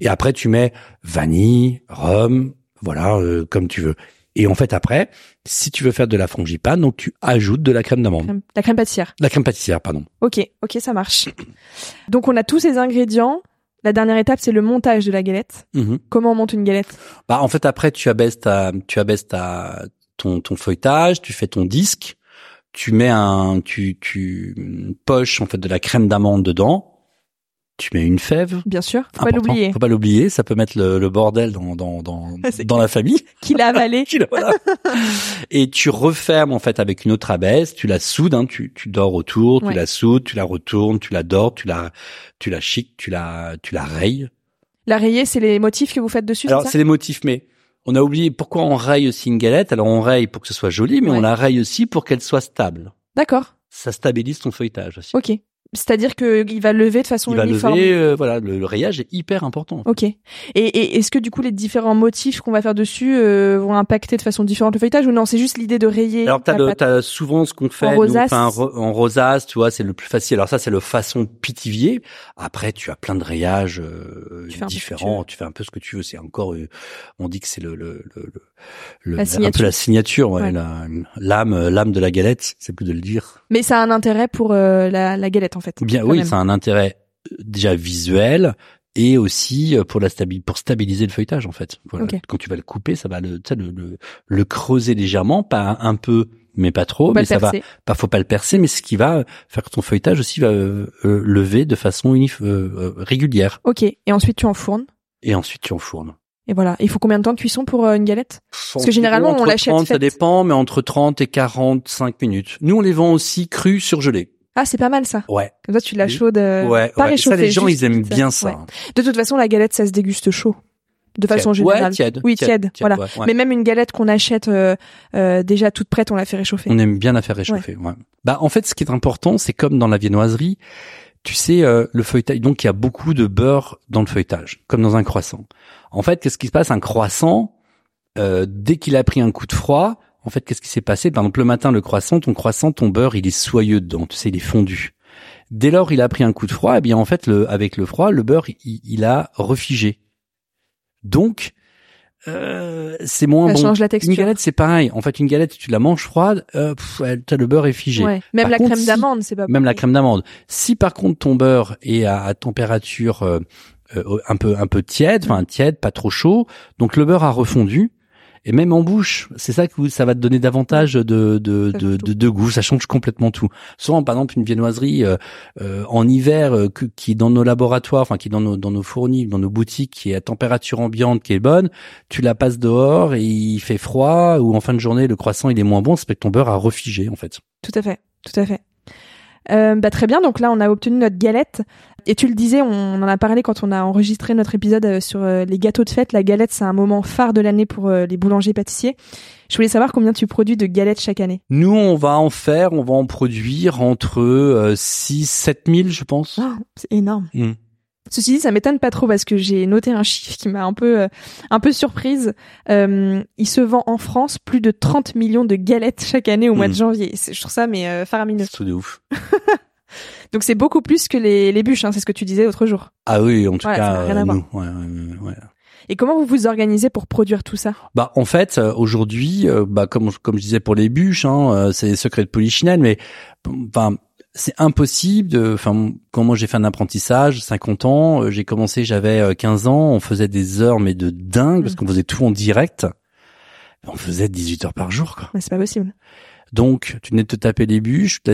Et après tu mets vanille, rhum, voilà euh, comme tu veux. Et en fait après, si tu veux faire de la frangipane, donc tu ajoutes de la crème d'amande, La crème pâtissière. la crème pâtissière pardon. Ok, ok, ça marche. Donc on a tous ces ingrédients. La dernière étape, c'est le montage de la galette. Mhm. Comment on monte une galette? Bah en fait après tu abaisses ta tu abaisses ta ton ton feuilletage, tu fais ton disque, tu mets un tu tu poches en fait de la crème d'amande dedans, tu mets une fève. Bien sûr, faut pas l'oublier. Faut pas l'oublier, ça peut mettre le, le bordel dans dans dans, (laughs) dans la famille. (laughs) Qui l'a avalé (laughs) Voilà. Et tu refermes en fait avec une autre abaisse, tu la soudes, hein, tu tu dors autour, Ouais. tu la soudes, tu la retournes, tu la dors, tu la tu la chiques, tu la tu la rayes. La rayée, c'est les motifs que vous faites dessus, Alors c'est les motifs, mais on a oublié pourquoi on raye aussi une galette. Alors on raye pour que ce soit joli, mais Ouais. on la raye aussi pour qu'elle soit stable. D'accord, Ça stabilise ton feuilletage aussi. ok. C'est-à-dire qu'il va lever de façon Il va uniforme. lever, euh, voilà, le, le rayage est hyper important. Ok. Et, et est-ce que du coup les différents motifs qu'on va faire dessus euh, vont impacter de façon différente le feuilletage ou non C'est juste l'idée de rayer. Alors t'as le, t'as souvent ce qu'on fait En rosace. enfin, en ro- en rosace, tu vois, c'est le plus facile. Alors ça c'est le façon pitivier. Après tu as plein de rayages euh, Tu différents. Tu fais un peu ce que tu veux. C'est encore, euh, on dit que c'est le, le, le, La un signature. peu la signature, ouais, Ouais. la- l'âme, l'âme de la galette. C'est plus de le dire. Mais ça a un intérêt pour euh, la, la galette en fait. Bien, oui, a un intérêt euh, déjà visuel et aussi euh, pour la stabi- pour stabiliser le feuilletage en fait. Voilà. Quand tu vas le couper, ça va le, le, le, le creuser légèrement, pas un peu, mais pas trop, Faut mais ça va, pas faut pas le percer, mais ce qui va faire que ton feuilletage aussi va euh, euh, lever de façon unif- euh, régulière. Ok. Et ensuite tu enfournes. Et ensuite tu enfournes. Et voilà. Il faut combien de temps de cuisson pour une galette? Parce que généralement, on l'achète 30, Ça dépend, mais entre 30 et 45 minutes. Nous, on les vend aussi crus surgelés. Ah, c'est pas mal ça. Ouais. Comme ça, tu la Oui. chaudes. euh, ouais. pas ouais. Ça, réchauffée, les gens, ils aiment bien ça. Ouais. De toute façon, la galette, ça se déguste chaud. De façon générale. Ouais, tiède. Oui, tiède, voilà. Mais même une galette qu'on achète euh, euh, déjà toute prête, on la fait réchauffer. On aime bien la faire réchauffer. Ouais. Bah en fait, ce qui est important, c'est comme dans la viennoiserie, tu sais, euh, le feuilletage. Donc il y a beaucoup de beurre dans le feuilletage, comme dans un croissant. En fait, qu'est-ce qui se passe? Un croissant, euh, dès qu'il a pris un coup de froid, en fait, qu'est-ce qui s'est passé? Par exemple, le matin, le croissant, ton croissant, ton beurre, il est soyeux dedans. Tu sais, il est fondu. Dès lors, il a pris un coup de froid. Eh bien, en fait, le, avec le froid, le beurre, il, il a refigé. Donc, euh, c'est moins Ça bon. change la Une texture. galette, c'est pareil. En fait, une galette, tu la manges froide, euh, pff, le beurre est figé. Ouais. Même Par la contre, crème d'amande, c'est pas Même la crème d'amande. Si par contre ton beurre est à, à température euh, euh, un peu un peu tiède, enfin tiède, pas trop chaud, donc le beurre a refondu. Et même en bouche, c'est ça que ça va te donner davantage de de, de, de, de goût, ça change complètement tout. Souvent, par exemple, une viennoiserie euh, euh, en hiver euh, qui est dans nos laboratoires, enfin qui est dans nos dans nos fournis, dans nos boutiques, qui est à température ambiante, qui est bonne, tu la passes dehors et il fait froid ou en fin de journée le croissant il est moins bon, c'est parce que ton beurre a refigé en fait. Tout à fait, tout à fait. Euh, bah, très bien, donc là on a obtenu notre galette. Et tu le disais, on en a parlé quand on a enregistré notre épisode euh, sur euh, les gâteaux de fête. La galette, c'est un moment phare de l'année pour euh, les boulangers pâtissiers. Je voulais savoir combien tu produis de galettes chaque année. Nous, on va en faire, on va en produire entre euh, 6 7 000, je pense. Oh, c'est énorme. Mm. Ceci dit, ça m'étonne pas trop parce que j'ai noté un chiffre qui m'a un peu, euh, un peu surprise. Euh, il se vend en France plus de 30 millions de galettes chaque année au mois Mm. de janvier. C'est- Je trouve ça mais euh, faramineux. C'est tout de ouf. (laughs) Donc c'est beaucoup plus que les, les bûches, hein, c'est ce que tu disais l'autre jour. Ah oui, en tout cas, rien à euh, voir. nous, ouais, ouais. Et comment vous vous organisez pour produire tout ça? Bah en fait euh, aujourd'hui, euh, bah comme comme je disais pour les bûches, hein, euh, c'est secret de polichinelle, mais enfin c'est impossible de. Enfin quand moi j'ai fait un apprentissage, 50 ans, euh, j'ai commencé, j'avais euh, 15 ans, on faisait des heures mais de dingue parce Mm. qu'on faisait tout en direct. On faisait 18 heures par jour quoi. Mais c'est pas possible. Donc tu venais de te taper les bûches, tu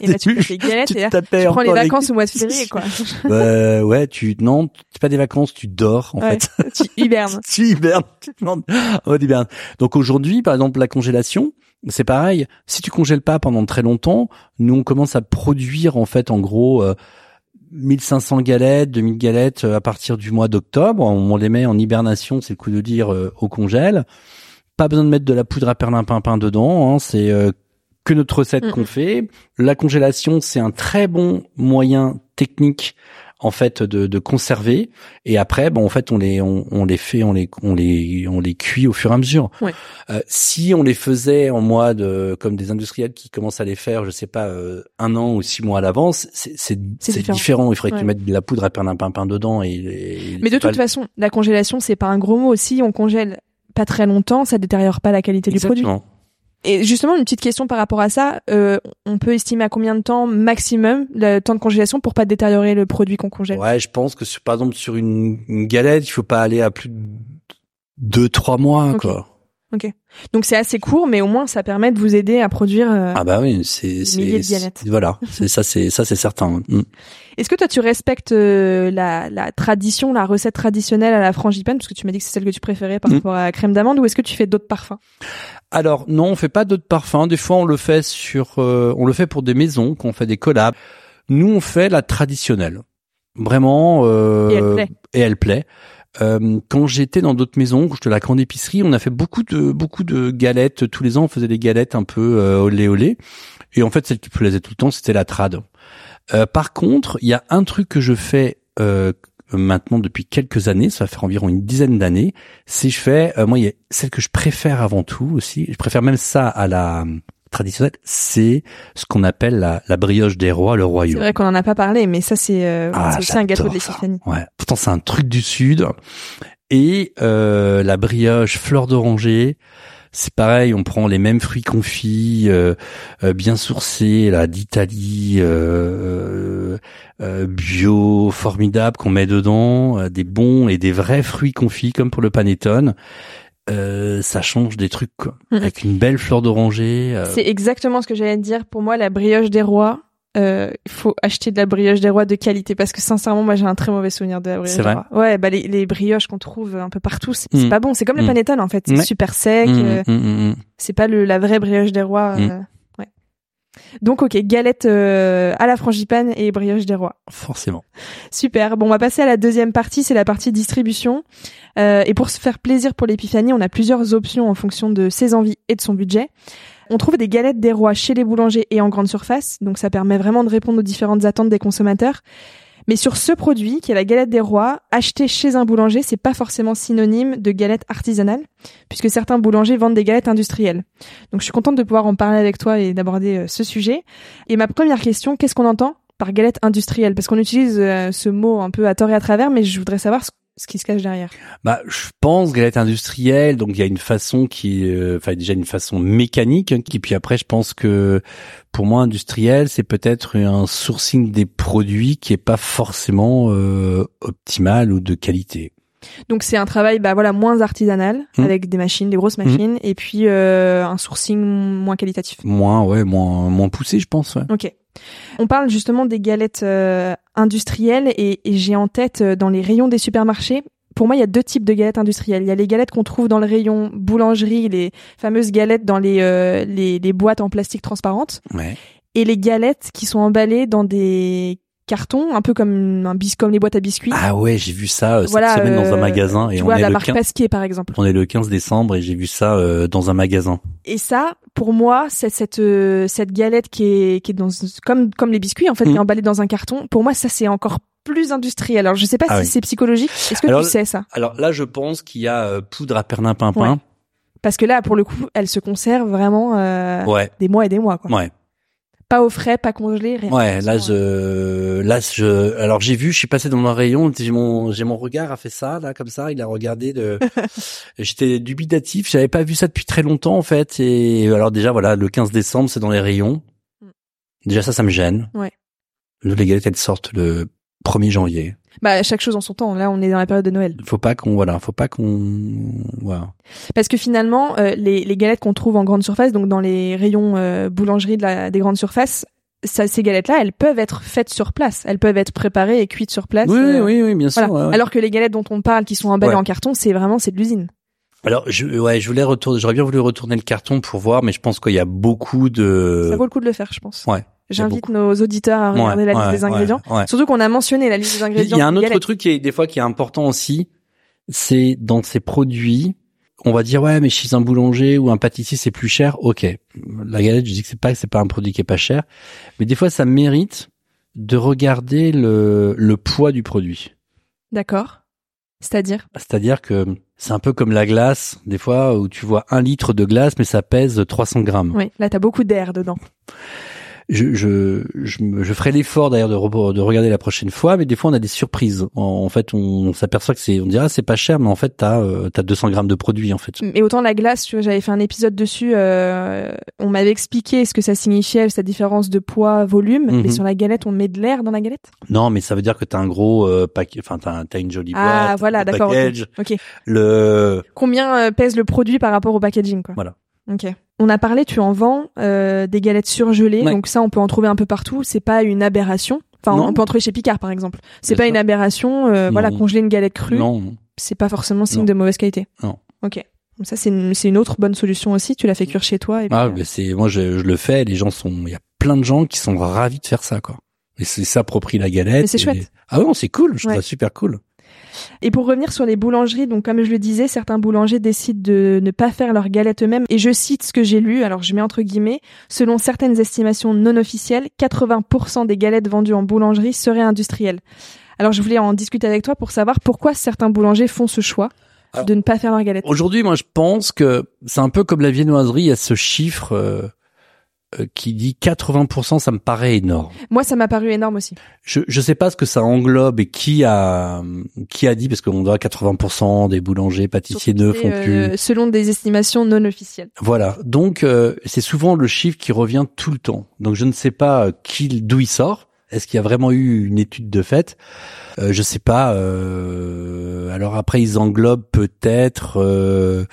Et là tu fais tes galettes tu et là, tu prends les vacances au mois de février quoi. (laughs) Euh, ouais, tu non, c'est pas des vacances, tu dors en Ouais. fait. tu hibernes. (laughs) tu hibernes. Tu demandes- Oh, hibernes. Donc aujourd'hui, par exemple, la congélation, c'est pareil. Si tu congèles pas pendant très longtemps, nous on commence à produire en fait en gros euh, 1500 galettes, 2000 galettes euh, à partir du mois d'octobre. On les met en hibernation, c'est le coup de dire euh, au congèle. Pas besoin de mettre de la poudre à perlimpinpin dedans. Hein, c'est euh, que notre recette Mhm. qu'on fait. La congélation, c'est un très bon moyen technique en fait de, de conserver et après bon en fait on les on, on les fait on les on les on les cuit au fur et à mesure Ouais. Euh, si on les faisait en mois de comme des industriels qui commencent à les faire je sais pas euh, un an ou six mois à l'avance c'est c'est c'est différent. différent. il faudrait Ouais. qu'ils mettent de la poudre à perlimpinpin dedans et, et Mais de toute façon, la congélation c'est pas un gros mot. Si on congèle pas très longtemps, ça détériore pas la qualité du produit. Et justement, une petite question par rapport à ça, euh, on peut estimer à combien de temps maximum le temps de congélation pour pas détériorer le produit qu'on congèle? Ouais, je pense que sur, par exemple sur une, une galette, il faut pas aller à plus de deux trois mois Ok. quoi. Donc c'est assez court, mais au moins ça permet de vous aider à produire. euh, Ah bah oui, c'est c'est voilà, c'est ça c'est ça c'est certain. Mm. Est-ce que toi tu respectes euh, la, la tradition, la recette traditionnelle à la frangipane, parce que tu m'as dit que c'est celle que tu préférais par Mm. rapport à la crème d'amande, ou est-ce que tu fais d'autres parfums? Alors non, on fait pas d'autres parfums. Des fois, on le fait sur, euh, on le fait pour des maisons, qu'on fait des collabs. Nous, on fait la traditionnelle, vraiment. Euh, Et elle plaît. et elle plaît. Euh, quand j'étais dans d'autres maisons, quand j'étais à la grande épicerie, on a fait beaucoup de beaucoup de galettes. Tous les ans, on faisait des galettes un peu euh, olé olé. Et en fait, celle qui plaisait tout le temps, c'était la trad. Euh, par contre, il y a un truc que je fais euh, maintenant depuis quelques années, ça va faire environ une dizaine d'années, c'est je fais, euh, moi, il y a celle que je préfère avant tout aussi, je préfère même ça à la traditionnelle, c'est ce qu'on appelle la, la brioche des rois, le C'est royaume. vrai qu'on en a pas parlé, mais ça c'est euh, Ah, c'est aussi un gâteau de l'Épiphanie. Ouais. Pourtant, c'est un truc du sud. Et euh, la brioche fleur d'oranger, c'est pareil. On prend les mêmes fruits confits, euh, euh, bien sourcés, là d'Italie, euh, euh, bio, formidable qu'on met dedans, euh, des bons et des vrais fruits confits comme pour le panettone. Euh, ça change des trucs quoi. Mhm. Avec une belle fleur d'oranger. euh, C'est exactement ce que j'allais te dire. Pour moi, la brioche des rois, euh, il faut acheter de la brioche des rois de qualité parce que sincèrement, moi, j'ai un très mauvais souvenir de la brioche des vrai rois. Ouais, bah les, les brioches qu'on trouve un peu partout, c'est Mm. pas bon. C'est comme le Mm. panettone en fait, c'est Ouais. super sec. mm, euh, c'est pas le la vraie brioche des rois. Euh. Donc ok, galette euh, à la frangipane et brioche des rois. Forcément. Super. Bon, on va passer à la deuxième partie, c'est la partie distribution. Euh, et pour se faire plaisir pour l'épiphanie, on a plusieurs options en fonction de ses envies et de son budget. On trouve des galettes des rois chez les boulangers et en grande surface, donc ça permet vraiment de répondre aux différentes attentes des consommateurs. Mais sur ce produit, qui est la galette des rois, acheter chez un boulanger, c'est pas forcément synonyme de galette artisanale, puisque certains boulangers vendent des galettes industrielles. Donc je suis contente de pouvoir en parler avec toi et d'aborder euh, ce sujet. Et ma première question, qu'est-ce qu'on entend par galette industrielle? Parce qu'on utilise euh, ce mot un peu à tort et à travers, mais je voudrais savoir ce, qui se cache derrière. Bah, je pense galette industrielle, donc il y a une façon qui, euh, enfin déjà une façon mécanique, hein, qui puis après je pense que pour moi industriel, c'est peut-être un sourcing des produits qui est pas forcément euh, optimal ou de qualité. Donc c'est un travail bah voilà moins artisanal Mhm. avec des machines, des grosses machines et puis euh, un sourcing moins qualitatif. Moins, ouais, moins, moins poussé, je pense. Ouais. Ok. On parle justement des galettes euh, industrielles et, et j'ai en tête euh, dans les rayons des supermarchés. Pour moi, il y a deux types de galettes industrielles. Il y a les galettes qu'on trouve dans le rayon boulangerie, les fameuses galettes dans les, euh, les, les boîtes en plastique transparente, Ouais. et les galettes qui sont emballées dans des carton, un peu comme un bis comme les boîtes à biscuits. Ah ouais, j'ai vu ça euh, Voilà, cette semaine dans un euh, magasin et tu on vois est la le marque 15, Pasquier par exemple. on est le 15 décembre et j'ai vu ça euh, dans un magasin. Et ça, pour moi, c'est cette euh, cette galette qui est qui est dans comme comme les biscuits en fait, Mhm. qui est emballée dans un carton. Pour moi, ça c'est encore plus industriel. Alors je sais pas Ah si oui. c'est psychologique. Est-ce que Alors, tu sais ça? Alors là, je pense qu'il y a poudre à perlimpinpin. Parce que là, pour le coup, elle se conserve vraiment Ouais, des mois et des mois. Quoi. ouais, Pas au frais, pas congelé, rien. ouais. Là, je, là, je, alors j'ai vu, je suis passé dans un rayon, j'ai mon, j'ai mon regard a fait ça, là, comme ça, il a regardé de, (laughs) j'étais dubitatif, j'avais pas vu ça depuis très longtemps, en fait, et alors déjà, voilà, le 15 décembre, c'est dans les rayons. Mm. Déjà, ça, ça me gêne. Ouais. Les galettes, elles sortent le 1er janvier. Bah chaque chose en son temps. Là, on est dans la période de Noël. Faut pas qu'on, voilà, faut pas qu'on, voilà. Parce que finalement, euh, les, les galettes qu'on trouve en grande surface, donc dans les rayons euh, boulangerie de la, des grandes surfaces, ça, ces galettes-là, elles peuvent être faites sur place. Elles peuvent être préparées et cuites sur place. Oui, euh, oui, oui, bien sûr. Voilà. ouais, ouais. Alors que les galettes dont on parle, qui sont emballées Ouais. en carton, c'est vraiment c'est de l'usine. Alors, je, ouais, je voulais retourner, j'aurais bien voulu retourner le carton pour voir, mais je pense qu'il y a beaucoup de. Ça vaut le coup de le faire, je pense. Ouais. J'invite nos auditeurs à regarder Ouais, la liste ouais, des ingrédients. ouais. Surtout qu'on a mentionné la liste des ingrédients. Il y a un autre truc qui est des fois qui est important aussi, c'est dans ces produits, on va dire ouais, mais chez un boulanger ou un pâtissier c'est plus cher. Ok, la galette, je dis que c'est pas c'est pas un produit qui est pas cher, mais des fois ça mérite de regarder le le poids du produit. D'accord. C'est-à-dire? C'est-à-dire que c'est un peu comme la glace, des fois où tu vois un litre de glace, mais ça pèse 300 grammes. Oui. Là, t'as beaucoup d'air dedans. Je, je, je, je ferai l'effort d'ailleurs de, re- de regarder la prochaine fois, mais des fois on a des surprises. En, en fait, on, s'aperçoit que c'est, on dirait ah, c'est pas cher, mais en fait t'as euh, t'as 200 grammes de produit en fait. Et autant la glace, tu vois, j'avais fait un épisode dessus. euh, on m'avait expliqué ce que ça signifiait, sa différence de poids, volume. Mhm. Mais sur la galette, on met de l'air dans la galette? Non, mais ça veut dire que t'as un gros euh, paquet, enfin t'as t'as une jolie Ah, boîte, voilà, un d'accord. Ok. le Combien euh, pèse le produit par rapport au packaging, quoi? Voilà. Ok. On a parlé, tu en vends euh, des galettes surgelées, Ouais. donc ça, on peut en trouver un peu partout. C'est pas une aberration. Enfin, Non. on peut en trouver chez Picard, par exemple. C'est pas une aberration. euh, voilà, congeler une galette crue, non, c'est pas forcément signe Non. de mauvaise qualité. Non. Ok. Donc ça, c'est une, une autre bonne solution aussi. Tu la fais cuire chez toi. Et ah, mais c'est moi je, je le fais, les gens sont, il y a plein de gens qui sont ravis de faire ça quoi. Et c'est s'approprient la galette. Mais c'est et- chouette. Ah non, c'est cool, je trouve ça super cool. Et pour revenir sur les boulangeries, donc comme je le disais, certains boulangers décident de ne pas faire leurs galettes eux-mêmes. Et je cite ce que j'ai lu, alors je mets entre guillemets, selon certaines estimations non officielles, 80% des galettes vendues en boulangerie seraient industrielles. Alors je voulais en discuter avec toi pour savoir pourquoi certains boulangers font ce choix Alors, de ne pas faire leurs galettes. Aujourd'hui, moi, je pense que c'est un peu comme la viennoiserie. Il y a ce chiffre euh, qui dit 80%. Ça me paraît énorme. Moi, ça m'a paru énorme aussi. Je je sais pas ce que ça englobe et qui a qui a dit parce qu'on doit 80% des boulangers pâtissiers ne font Et, plus. euh, selon des estimations non officielles. Voilà. Donc euh, c'est souvent le chiffre qui revient tout le temps. Donc je ne sais pas euh, qui d'où il sort. Est-ce qu'il y a vraiment eu une étude de fait? Euh, Je sais pas. euh, alors après ils englobent peut-être euh,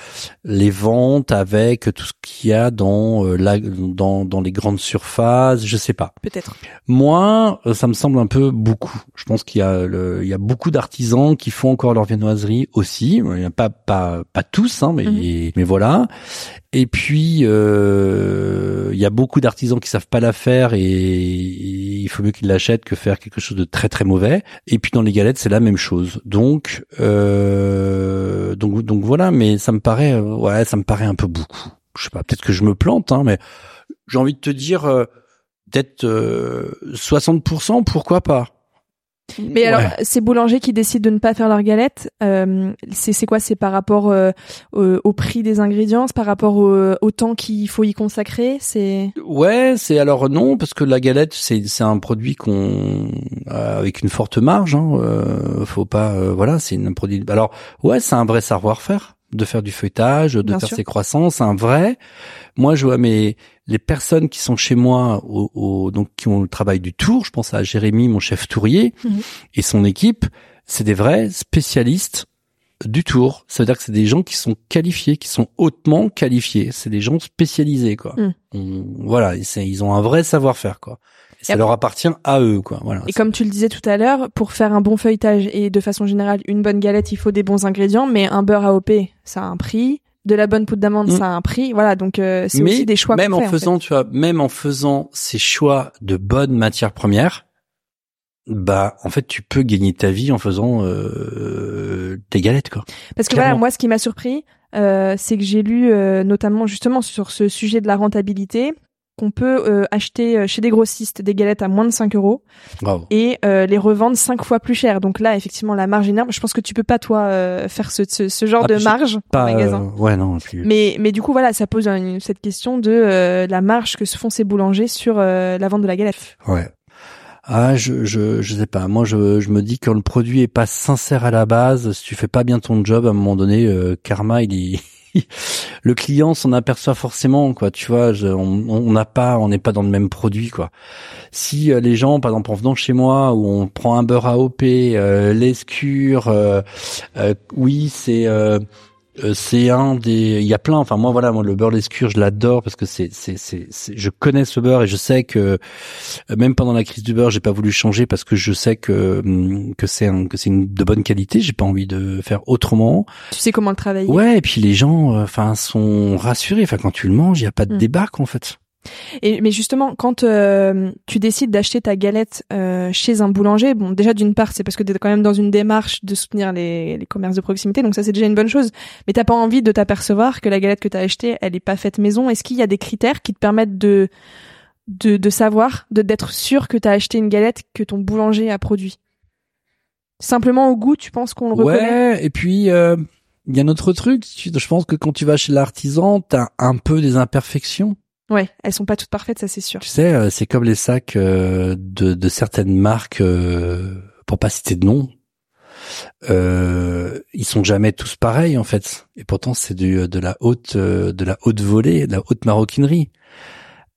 les ventes avec tout ce qu'il y a dans euh, la, dans dans les grandes surfaces. Je sais pas. Peut-être. Moi, euh, ça me semble un peu beaucoup. Je pense qu'il y a le, il y a beaucoup d'artisans qui font encore leur viennoiserie aussi. Il y a pas pas pas tous, hein, mais Mhm. mais voilà. Et puis euh, il y a beaucoup d'artisans qui savent pas la faire et, il faut mieux qu'ils l'achètent que faire quelque chose de très très mauvais. Et puis dans les galettes, c'est la même chose. Donc euh, donc donc voilà. Mais ça me paraît euh, ouais, ça me paraît un peu beaucoup. Je sais pas. Peut-être que je me plante, hein, mais j'ai envie de te dire. euh, peut-être euh, 60%, pourquoi pas? Mais alors, ces boulangers qui décident de ne pas faire leurs galettes, euh, c'est c'est quoi? C'est par rapport euh, au, au prix des ingrédients, c'est par rapport au, au temps qu'il faut y consacrer? C'est Ouais, c'est alors non parce que la galette c'est c'est un produit qu'on euh, avec une forte marge. Hein, euh, faut pas euh, voilà, c'est un produit. Alors ouais, c'est un vrai savoir-faire de faire du feuilletage, de Bien faire sûr. ses croissants, c'est un vrai. Moi, je vois mes les personnes qui sont chez moi au, au- donc qui ont le travail du tour. Je pense à Jérémy, mon chef tourier, (laughs) Mhm. et son équipe. C'est des vrais spécialistes du tour. Ça veut dire que c'est des gens qui sont qualifiés, qui sont hautement qualifiés. C'est des gens spécialisés, quoi. Mm. On- voilà, ils ont un vrai savoir-faire, quoi. Ça leur appartient à eux, quoi. Voilà. Et comme tu le disais tout à l'heure, pour faire un bon feuilletage et de façon générale une bonne galette, il faut des bons ingrédients, mais un beurre AOP, ça a un prix. De la bonne poudre d'amande, Mm. ça a un prix. Voilà, donc euh, c'est aussi des choix. même en fait, fait. faisant, tu vois, même en faisant ces choix de bonnes matières premières, bah en fait tu peux gagner ta vie en faisant euh, tes galettes quoi. Parce que voilà, moi ce qui m'a surpris, euh, c'est que j'ai lu euh, notamment justement sur ce sujet de la rentabilité qu'on peut euh, acheter euh, chez des grossistes des galettes à moins de 5 euros et euh, les revendre 5 fois plus cher. Donc là, effectivement, la marge énorme. Je pense que tu peux pas, toi, faire ce, ce, ce genre ah, de marge pas, en magasin. ouais, non. Mais, mais du coup, voilà, ça pose cette question de la marge que se font ces boulangers sur la vente de la galette. Ouais. Ah, je, je, je sais pas. Moi, je, je me dis que quand le produit est pas sincère à la base, si tu fais pas bien ton job, à un moment donné, karma, il est (laughs) le client s'en aperçoit forcément quoi tu vois on n'a pas on n'est pas dans le même produit quoi. Si euh, les gens par exemple en venant chez moi où on prend un beurre AOP euh, l'escure euh, euh, oui c'est euh, c'est un des il y a plein enfin moi voilà moi le beurre l'escure je l'adore parce que c'est c'est c'est je connais ce beurre et je sais que euh, même pendant la crise du beurre j'ai pas voulu changer parce que je sais que hum, que c'est que c'est une de bonne qualité. J'ai pas envie de faire autrement. Tu sais comment le travailler? Ouais et puis les gens euh, enfin sont rassurés. Enfin quand tu le manges il y a pas de mmh. débarque en fait et, mais justement, quand euh, tu décides d'acheter ta galette euh, chez un boulanger, bon, déjà d'une part, c'est parce que tu es quand même dans une démarche de soutenir les, les commerces de proximité, donc ça c'est déjà une bonne chose. Mais t'as pas envie de t'apercevoir que la galette que tu as achetée, elle est pas faite maison. Est-ce qu'il y a des critères qui te permettent de de, de savoir, de d'être sûr que tu as acheté une galette que ton boulanger a produit? Simplement au goût, tu penses qu'on le reconnaît? Ouais, et puis euh, il y a un autre truc. Je pense que quand tu vas chez l'artisan, t'as un peu des imperfections. Ouais, elles sont pas toutes parfaites, ça c'est sûr. Tu sais, euh, c'est comme les sacs euh, de, de, certaines marques, euh, pour pas citer de nom. Euh, ils sont jamais tous pareils en fait, et pourtant c'est du de la haute de la haute volée, de la haute maroquinerie.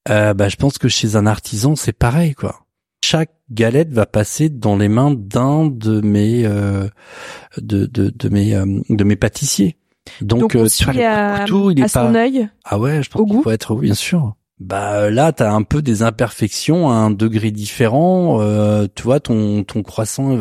bah, je pense que chez un artisan c'est pareil quoi. Chaque galette va passer dans les mains d'un de mes de, de, de mes de mes pâtissiers. Donc, euh, tu à, tout, il est à son œil. Ah ouais, je pense qu'il faut être bien sûr. Bah là, t'as un peu des imperfections à un degré différent. Euh, tu vois, ton ton croissant.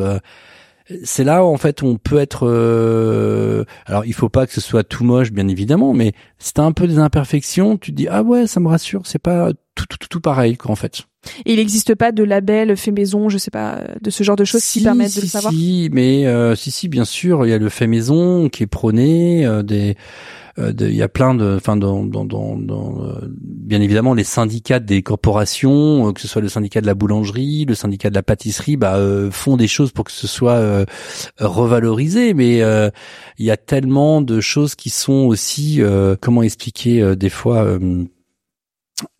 c'est là où, en fait on peut être. Euh... Alors il faut pas que ce soit tout moche, bien évidemment, mais si t'as un peu des imperfections, tu te dis ah ouais, ça me rassure. C'est pas tout tout, tout, tout pareil quoi en fait. Et il n'existe pas de label fait maison, je sais pas, de ce genre de choses qui permettent de le savoir? Si, mais euh, si, si, bien sûr, il y a le fait maison qui est prôné. Euh, des, euh, il y a plein de, enfin, dans, dans, dans, dans bien évidemment, les syndicats des corporations, que ce soit le syndicat de la boulangerie, le syndicat de la pâtisserie, bah, font des choses pour que ce soit revalorisé. Mais il y a tellement de choses qui sont aussi, comment expliquer, des fois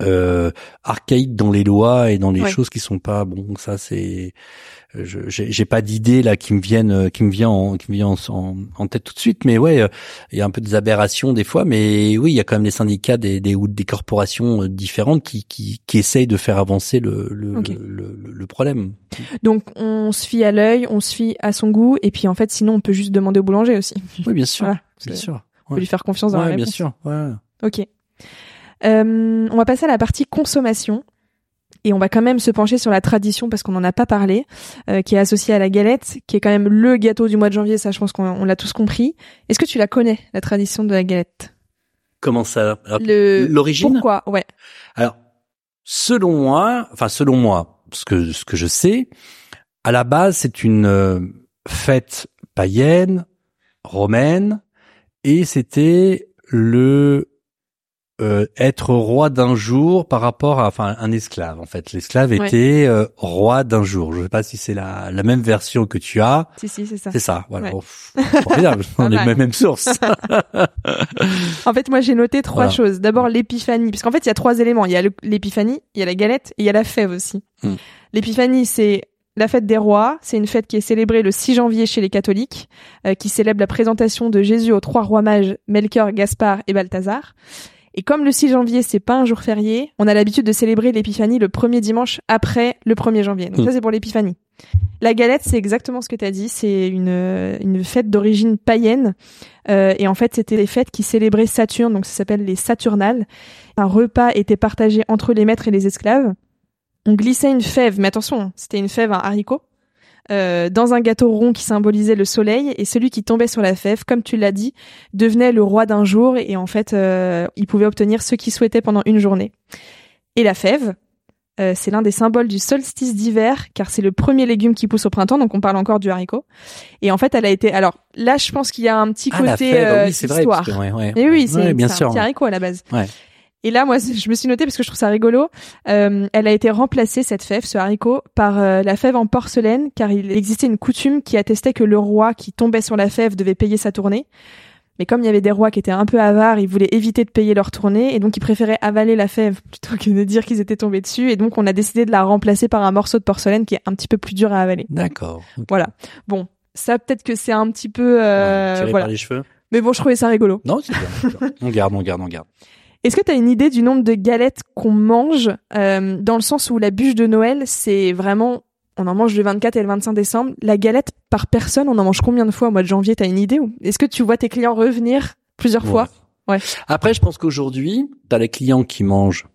euh, archaïque dans les lois et dans les choses qui sont pas bon ça c'est j'ai pas d'idée là qui me viennent euh, qui me vient en qui me vient en, en, tête tout de suite mais ouais il y a un peu des aberrations des fois mais oui il y a quand même des syndicats des des ou des corporations euh, différentes qui qui qui essayent de faire avancer le le, le, le, problème. Donc on se fie à l'œil on se fie à son goût et puis en fait sinon on peut juste demander au boulanger aussi. Oui bien sûr bien sûr. on peut lui faire confiance dans la réponse bien sûr ouais. Ok euh, on va passer à la partie consommation. Et on va quand même se pencher sur la tradition parce qu'on n'en a pas parlé, euh, qui est associée à la galette, qui est quand même le gâteau du mois de janvier. Ça, je pense qu'on l'a tous compris. Est-ce que tu la connais, la tradition de la galette? Comment ça? L'origine? Pourquoi Ouais. Alors, selon moi, enfin selon moi, ce que ce que je sais, à la base, c'est une euh, fête païenne, romaine, et c'était le euh, être roi d'un jour par rapport à enfin un esclave en fait. L'esclave était euh, roi d'un jour. Je sais pas si c'est la, la même version que tu as. Si si c'est ça. C'est ça voilà. Formidable (laughs) on est même, même source. (laughs) En fait moi j'ai noté trois choses. D'abord l'épiphanie. Parce qu'en fait il y a trois éléments. Il y a l'épiphanie il y a la galette et il y a la fève aussi. Hmm. l'épiphanie c'est la fête des rois, c'est une fête qui est célébrée le 6 janvier chez les catholiques, euh, qui célèbre la présentation de Jésus aux trois rois mages, Melchior, Gaspard et Balthazar. Et comme le 6 janvier, c'est pas un jour férié, on a l'habitude de célébrer l'épiphanie le premier dimanche après le 1er janvier. Donc ça, hmm. c'est pour l'épiphanie. La galette, c'est exactement ce que tu as dit. C'est une, une fête d'origine païenne. Euh, et en fait, c'était les fêtes qui célébraient Saturne, donc ça s'appelle les Saturnales. Un repas était partagé entre les maîtres et les esclaves. On glissait une fève, mais attention, c'était une fève, un haricot, euh, dans un gâteau rond qui symbolisait le soleil et celui qui tombait sur la fève, comme tu l'as dit, devenait le roi d'un jour et en fait, euh, il pouvait obtenir ce qu'il souhaitait pendant une journée. Et la fève, Euh, c'est l'un des symboles du solstice d'hiver, car c'est le premier légume qui pousse au printemps, donc on parle encore du haricot. Et en fait, elle a été. Alors là, je pense qu'il y a un petit Ah, la côté fève, euh, oui, c'est vrai. histoire. parce que, ouais, ouais. Et oui, c'est Ouais, bien c'est sûr. un petit haricot à la base. Et là, moi, je me suis notée parce que je trouve ça rigolo. Euh, elle a été remplacée cette fève, ce haricot, par euh, la fève en porcelaine, car il existait une coutume qui attestait que le roi qui tombait sur la fève devait payer sa tournée. Mais comme il y avait des rois qui étaient un peu avares, ils voulaient éviter de payer leur tournée, et donc ils préféraient avaler la fève plutôt que de dire qu'ils étaient tombés dessus. Et donc on a décidé de la remplacer par un morceau de porcelaine qui est un petit peu plus dur à avaler. D'accord. Voilà. Bon, ça peut-être que c'est un petit peu, euh, Ouais, tiré voilà. par les cheveux. Mais bon, je trouvais ça rigolo. Non, c'est bien. on garde, on garde, on garde. Est-ce que tu as une idée du nombre de galettes qu'on mange euh, dans le sens où la bûche de Noël, c'est vraiment on en mange le 24 et le 25 décembre. La galette par personne, on en mange combien de fois au mois de janvier T'as une idée ou? Est-ce que tu vois tes clients revenir plusieurs fois? Ouais. Après, je pense qu'aujourd'hui, t'as les clients qui mangent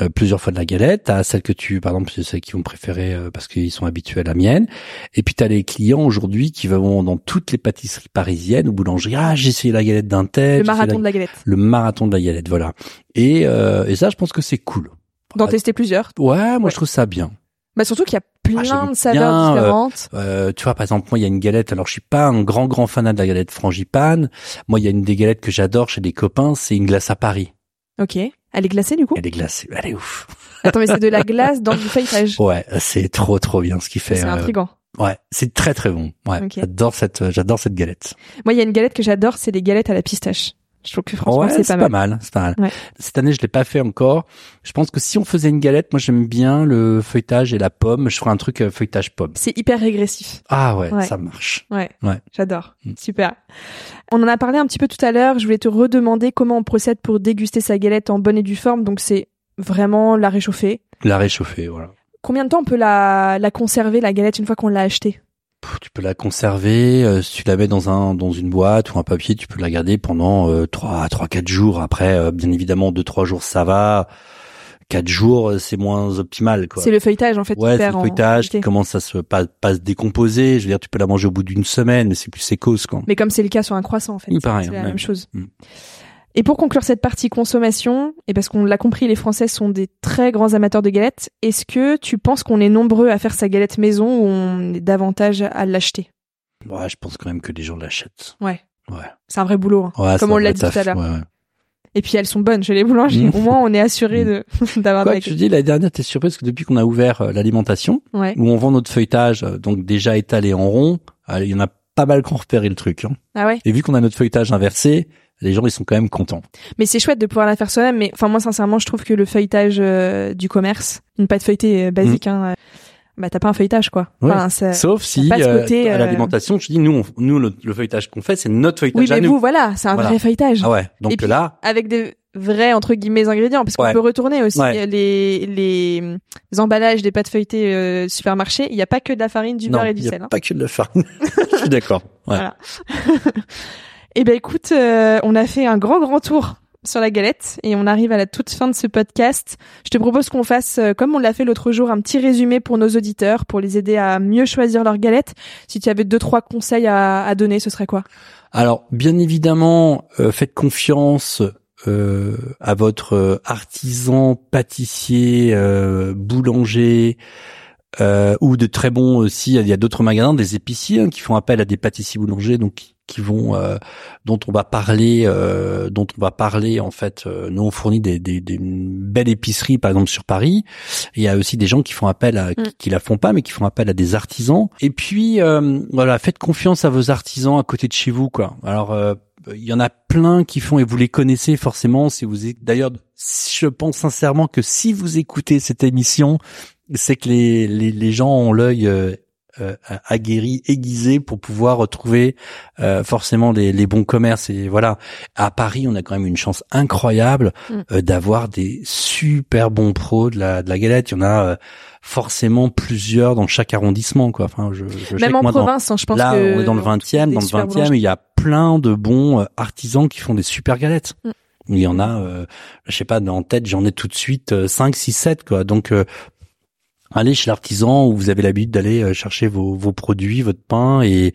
euh, plusieurs fois de la galette, t'as celles que tu, par exemple, celles qui vont préférer euh, parce qu'ils sont habitués à la mienne, et puis t'as les clients aujourd'hui qui vont dans toutes les pâtisseries parisiennes ou boulangeries, ah j'ai essayé la galette d'un tel, Le marathon la- de la galette. le marathon de la galette, voilà. Et, euh, et ça, je pense que c'est cool. D'en tester plusieurs. Ouais, moi Ouais. je trouve ça bien. Bah surtout qu'il y a plein Ah, de saveurs bien, euh, différentes. Euh, tu vois, par exemple, moi, il y a une galette. Alors, je suis pas un grand, grand fanat de la galette frangipane. Moi, il y a une des galettes que j'adore chez des copains. C'est une glace à Paris. Ok. Elle est glacée du coup? Elle est glacée. Elle est ouf. (laughs) Attends, mais c'est de la glace dans du feuilletage. Ouais, c'est trop, trop bien ce qu'il fait. c'est euh, intriguant. ouais, c'est très, très bon. Ouais, j'adore cette, j'adore cette galette. Moi, il y a une galette que j'adore, c'est les galettes à la pistache. Je trouve que franchement, ouais, c'est pas mal. C'est pas mal. Ouais. Cette année, je l'ai pas fait encore. Je pense que si on faisait une galette, moi, j'aime bien le feuilletage et la pomme. Je ferais un truc euh, feuilletage pomme. C'est hyper régressif. Ah ouais, Ouais. ça marche. Ouais. Ouais. J'adore. Mm. Super. On en a parlé un petit peu tout à l'heure. Je voulais te redemander comment on procède pour déguster sa galette en bonne et due forme. Donc, c'est vraiment la réchauffer. La réchauffer, voilà. Combien de temps on peut la, la conserver, la galette, une fois qu'on l'a achetée? Tu peux la conserver, euh, si tu la mets dans un dans une boîte ou un papier, tu peux la garder pendant euh, trois trois quatre jours. Après, euh, bien évidemment, deux trois jours ça va. Quatre jours, euh, c'est moins optimal quoi. C'est le feuilletage, en fait, Ouais, c'est le feuilletage qui commence à se pas, pas se décomposer. Je veux dire, tu peux la manger au bout d'une semaine, mais c'est plus sécose quoi. Mais comme c'est le cas sur un croissant, en fait. Oui, pareil, C'est la ouais. même chose. Mm. Et pour conclure cette partie consommation, et parce qu'on l'a compris, les Français sont des très grands amateurs de galettes, est-ce que tu penses qu'on est nombreux à faire sa galette maison ou on est davantage à l'acheter? Ouais, je pense quand même que les gens l'achètent. Ouais. Ouais. C'est un vrai boulot. hein. Ouais, Comme on l'a dit tout taf. à l'heure. Ouais, ouais. Et puis elles sont bonnes chez les boulangers. Mm. Au moins, on est assuré de (laughs) d'avoir Quoi je dis, la dernière, t'es surprise que depuis qu'on a ouvert euh, l'alimentation, Ouais. où on vend notre feuilletage, euh, donc déjà étalé en rond, euh, il y en a pas mal qui ont repéré le truc. Hein. Ah ouais. Et vu qu'on a notre feuilletage inversé, les gens ils sont quand même contents. Mais c'est chouette de pouvoir la faire soi-même. Mais enfin, moi, sincèrement, je trouve que le feuilletage euh, du commerce, une pâte feuilletée euh, basique, hein, euh, bah t'as pas un feuilletage quoi. Mm. Ouais. Enfin, ça- Sauf si pas ce euh, côté, à l'alimentation, je dis nous, on- nous le, le feuilletage qu'on fait, c'est notre feuilletage Oui, à mais nous. vous, voilà, c'est un Voilà. vrai feuilletage. Ah ouais. Donc Et puis- là, avec des vrais entre guillemets ingrédients parce qu'on Ouais. peut retourner aussi Ouais. les, les emballages des pâtes feuilletées euh, supermarché il n'y a pas que de la farine du beurre et du y a sel hein. pas que de la farine. (laughs) je suis d'accord. Ouais. Voilà. (laughs) et ben écoute euh, on a fait un grand grand tour sur la galette et on arrive à la toute fin de ce podcast. Je te propose qu'on fasse, euh, comme on l'a fait l'autre jour, un petit résumé pour nos auditeurs, pour les aider à mieux choisir leur galette. Si tu avais deux, trois conseils à, à donner, ce serait quoi? Alors, bien évidemment, euh, faites confiance euh, à votre euh, artisan, pâtissier, euh, boulanger, euh, ou de très bons aussi. Il y a d'autres magasins, des épiciers hein, qui font appel à des pâtissiers boulangers, donc qui- qui vont, euh, dont on va parler, euh, dont on va parler en fait. euh, nous, on fournit des, des, des une belle épicerie, par exemple sur Paris. Il y a aussi des gens qui font appel à, qui, Mm. qui la font pas, mais qui font appel à des artisans. Et puis, euh, voilà, faites confiance à vos artisans à côté de chez vous, quoi. Alors. euh, il y en a plein qui font et vous les connaissez forcément si vous d'ailleurs je pense sincèrement que si vous écoutez cette émission c'est que les, les, les gens ont l'œil euh, euh, aguerri, aiguisé pour pouvoir retrouver euh, forcément les, les bons commerces et voilà à Paris on a quand même une chance incroyable Mm. euh, d'avoir des super bons pros de la de la galette il y en a euh, forcément plusieurs dans chaque arrondissement quoi enfin je, je Même en moi, dans- province, hein, je pense Là, que on est dans le 20e. des Dans le super 20e, boulangers. il y a plein de bons euh, artisans qui font des super galettes. Mm. Il y en a, euh, je sais pas, en tête, j'en ai tout de suite euh, 5, 6, 7, quoi. Donc, euh, allez chez l'artisan où vous avez l'habitude d'aller euh, chercher vos, vos produits, votre pain et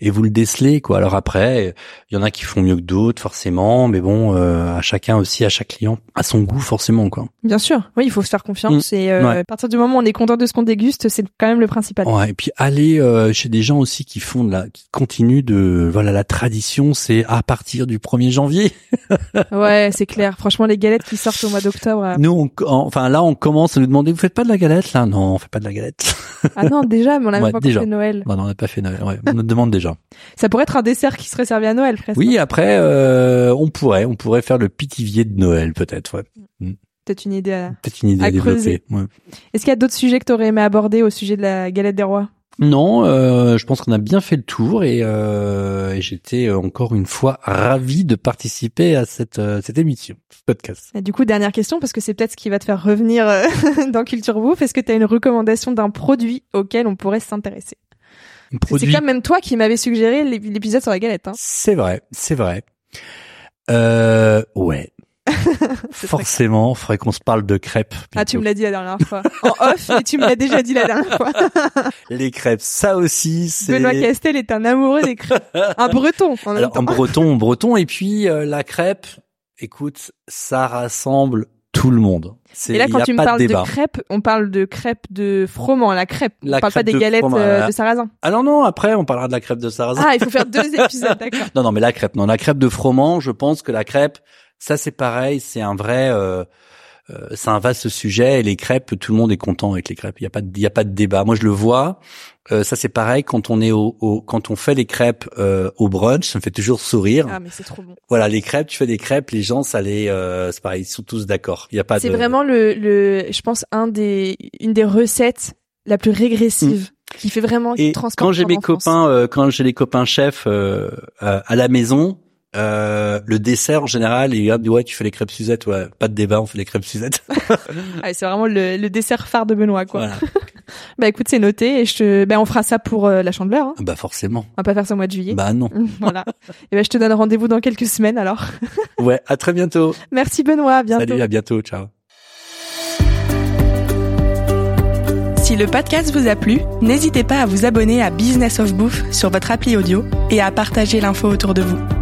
et vous le décelez quoi. Alors après, il y en a qui font mieux que d'autres forcément, mais bon, euh, à chacun aussi, à chaque client, à son goût forcément quoi. Bien sûr, oui, il faut se faire confiance Mm. et euh, Ouais. à partir du moment où on est content de ce qu'on déguste, c'est quand même le principal. Ouais, et puis aller euh, chez des gens aussi qui font de la, qui continuent de, voilà, la tradition, c'est à partir du 1er janvier. (laughs) Ouais, c'est clair. Franchement, les galettes qui sortent au mois d'octobre. euh, Nous, on, en- enfin là, on commence à nous demander, vous faites pas de la galette là? Non, on fait pas de la galette. Ah non, déjà, mais on a même Ouais, pas déjà. fait Noël. non, non, on n'a pas fait Noël. Ouais, on nous demande déjà. (laughs) Ça pourrait être un dessert qui serait servi à Noël, presque. Oui, après, euh, on pourrait, on pourrait faire le pitivier de Noël, peut-être. Ouais. Peut-être une idée. À... Peut-être une idée À à développer. ouais. Est-ce qu'il y a d'autres sujets que tu aurais aimé aborder au sujet de la galette des rois? Non, euh, je pense qu'on a bien fait le tour et, euh, et j'étais encore une fois ravi de participer à cette euh, cette émission, ce podcast. Et Du coup, dernière question, parce que c'est peut-être ce qui va te faire revenir (laughs) dans Culture Bouffe. Est-ce que tu as une recommandation d'un produit auquel on pourrait s'intéresser? C'est quand même toi qui m'avais suggéré l'ép- l'épisode sur la galette. Hein. C'est vrai, c'est vrai. Euh, ouais. (laughs) Forcément, faudrait qu'on se parle de crêpes. Ah, tu me l'as dit la dernière fois. En off, et tu me l'as déjà dit la dernière fois. (laughs) Les crêpes, ça aussi, c'est. Benoît Castel est un amoureux des crêpes. Un breton, en Alors, en breton, breton, et puis euh, la crêpe. Écoute, ça rassemble tout le monde. C'est- Et là, quand tu me parles de, débat. crêpes, on parle de crêpes de froment, la crêpe. La on parle pas des de galettes froment, euh, de sarrasin. Ah non non, après on parlera de la crêpe de sarrasin. Ah, il faut faire deux (laughs) épisodes, d'accord. Non, non, mais la crêpe, non, la crêpe de froment, je pense que la crêpe, ça c'est pareil, c'est un vrai, euh, euh, c'est un vaste sujet. Et les crêpes, tout le monde est content avec les crêpes. Il y a pas, de, il y a pas de débat. Moi, je le vois. Euh, ça c'est pareil quand on est au, au- quand on fait les crêpes euh, au brunch, ça me fait toujours sourire. Ah, mais c'est trop bon. Voilà, les crêpes, tu fais des crêpes, les gens, ça les, euh, c'est pareil, ils sont tous d'accord. Il y a pas C'est de. vraiment le, le, je pense, un des, une des recettes la plus régressive qui fait vraiment qui Mm. Et quand j'ai mes enfance. copains, euh, quand j'ai les copains chefs euh, euh, à la maison, euh, le dessert en général, ils disent ouais, tu fais les crêpes Suzette, ouais, pas de débat, on fait les crêpes Suzette. Ah, (laughs) c'est vraiment le, le dessert phare de Benoît, quoi. voilà. (laughs) Bah écoute, c'est noté et je te, ben on fera ça pour euh, la chandeleur. Hein. Bah forcément. On va pas faire ça au mois de juillet. Bah non. (laughs) voilà. Et ben je te donne rendez-vous dans quelques semaines alors. Ouais, à très bientôt. Merci Benoît, à bientôt. Salut, à bientôt, ciao. Si le podcast vous a plu, n'hésitez pas à vous abonner à Business of Bouffe sur votre appli audio et à partager l'info autour de vous.